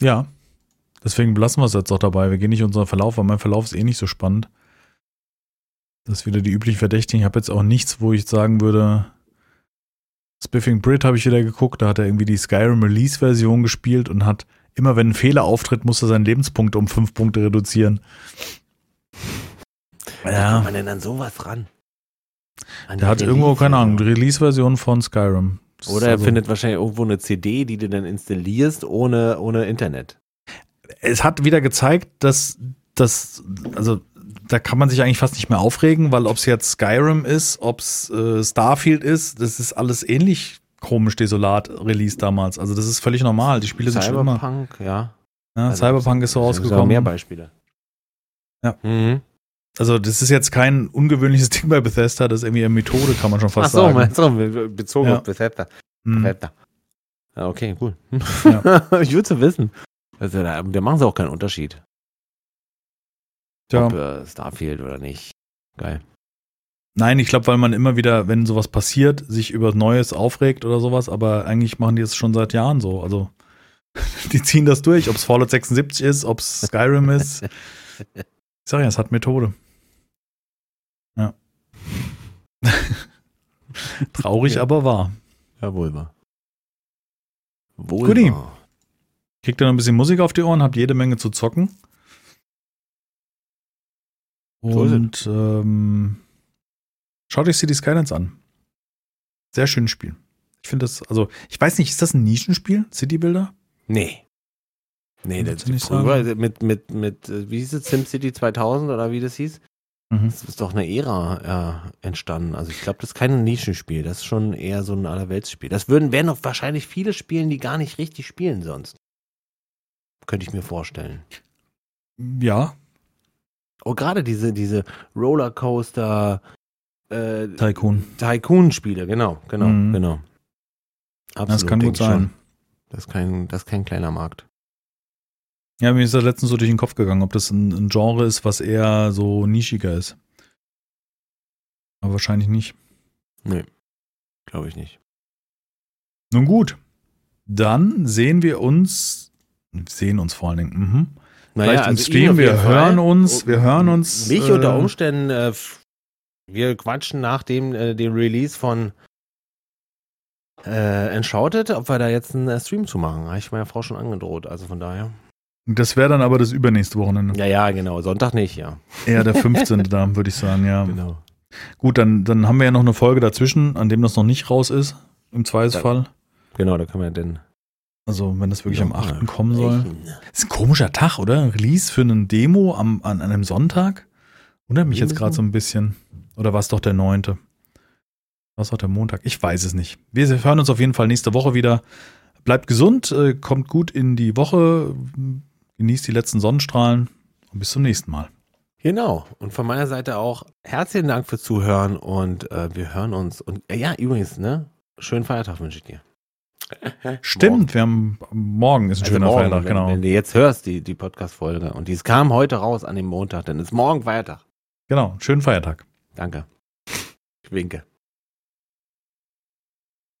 Ja. Deswegen belassen wir es jetzt auch dabei. Wir gehen nicht unseren Verlauf, weil mein Verlauf ist eh nicht so spannend. Das ist wieder die üblichen Verdächtigen. Ich habe jetzt auch nichts, wo ich sagen würde. Spiffing Brit habe ich wieder geguckt. Da hat er irgendwie die Skyrim Release-Version gespielt und hat immer, wenn ein Fehler auftritt, muss er seinen Lebenspunkt um fünf Punkte reduzieren.
Wie kommt
Ja,
man denn an sowas ran? An
der hat irgendwo, keine Ahnung,
Release-Version.
Release-Version von Skyrim. Das
Oder er
also-
findet wahrscheinlich irgendwo eine CD, die du dann installierst ohne, ohne Internet.
es hat wieder gezeigt, dass das, also da kann man sich eigentlich fast nicht mehr aufregen, weil ob es jetzt Skyrim ist, ob es äh, Starfield ist, das ist alles ähnlich komisch desolat Release damals. Also das ist völlig normal. Die Spiele sind schon immer.
Cyberpunk, ja.
Ja,
Also,
Cyberpunk ist so rausgekommen.
mehr Beispiele.
Ja.
Mhm.
Also das ist jetzt kein ungewöhnliches Ding bei Bethesda, das ist irgendwie eine Methode, kann man schon
Ach
fast
so,
sagen.
du, bezogen
Ja.
auf Bethesda.
Hm.
Bethesda. Ja, okay, cool.
Ja.
ich würde zu wissen. Also, da, da machen sie auch keinen Unterschied,
Tja.
ob äh, Starfield oder nicht. Geil.
Nein, ich glaube, weil man immer wieder, wenn sowas passiert, sich über Neues aufregt oder sowas, aber eigentlich machen die es schon seit Jahren so. Also die ziehen das durch, ob es Fallout 76 ist, ob es Skyrim ist. Ich sag ja, es hat Methode. Ja. Traurig,
Ja.
aber wahr.
Ja, wohl wahr. Wohl
Guti.
wahr.
Kriegt ihr noch ein bisschen Musik auf die Ohren, habt jede Menge zu zocken.
So ist
Und ähm, schaut euch City Skylines an. Sehr schönes Spiel. Ich finde das, also, ich weiß nicht, ist das ein Nischenspiel, City Builder?
Nee. Nee, das
du nicht
mit, mit, mit, äh, wie hieß es, SimCity 2000 oder wie das hieß?
Mhm.
Das ist doch eine Ära äh, entstanden. Also ich glaube, das ist kein Nischenspiel. Das ist schon eher so ein Allerweltsspiel. Das würden, werden doch wahrscheinlich viele spielen, die gar nicht richtig spielen sonst. Könnte ich mir vorstellen.
Ja,
Oh, gerade diese, diese Rollercoaster äh,
Tycoon.
Tycoon-Spiele, genau, genau,
Mhm.
genau.
Das
Absolut,
kann
denk
gut sein.
schon. Das ist kein, das ist kein kleiner Markt.
Ja, mir ist das letztens so durch den Kopf gegangen, ob das ein, ein Genre ist, was eher so nischiger ist. Aber wahrscheinlich nicht.
Nee, glaube ich nicht.
Nun gut, dann sehen wir uns, sehen uns vor allen Dingen, mhm. Vielleicht im
ihn
Stream, wir
jeden Fall.
hören uns, wir hören uns,
Mich
äh,
unter Umständen, äh, wir quatschen nach dem, äh, dem Release von äh, Enshouted, ob wir da jetzt einen äh, Stream zu machen. Habe ich meiner Frau schon angedroht, also von daher.
das wäre dann aber das übernächste Wochenende.
Ja, ja, genau. Sonntag nicht, ja.
Eher der 15. da, würde ich sagen, ja.
Genau.
Gut, dann, dann haben wir ja noch eine Folge dazwischen, an dem das noch nicht raus ist, im Zweifelsfall.
Genau, da können wir dann.
Also, wenn das wirklich am
Ja,
8. kommen soll.
sprechen.
ist ein komischer Tag, oder? Ein Release für einen Demo am, an einem Sonntag? Wundert mich jetzt gerade so ein bisschen. Oder war es doch der 9.? War es doch der Montag? Ich weiß es nicht. Wir hören uns auf jeden Fall nächste Woche wieder. Bleibt gesund, äh, kommt gut in die Woche, genießt die letzten Sonnenstrahlen und bis zum nächsten Mal.
Genau. Und von meiner Seite auch herzlichen Dank fürs Zuhören und äh, wir hören uns. Und äh, ja, übrigens, ne? Schönen Feiertag wünsche ich dir.
Stimmt, wir haben morgen ist ein
Also
schöner
morgen,
Feiertag,
wenn,
genau.
Wenn du jetzt hörst, die, die Podcast-Folge, und die kam heute raus an dem Montag, dann ist morgen Feiertag.
Genau, schönen Feiertag.
Danke. Ich winke.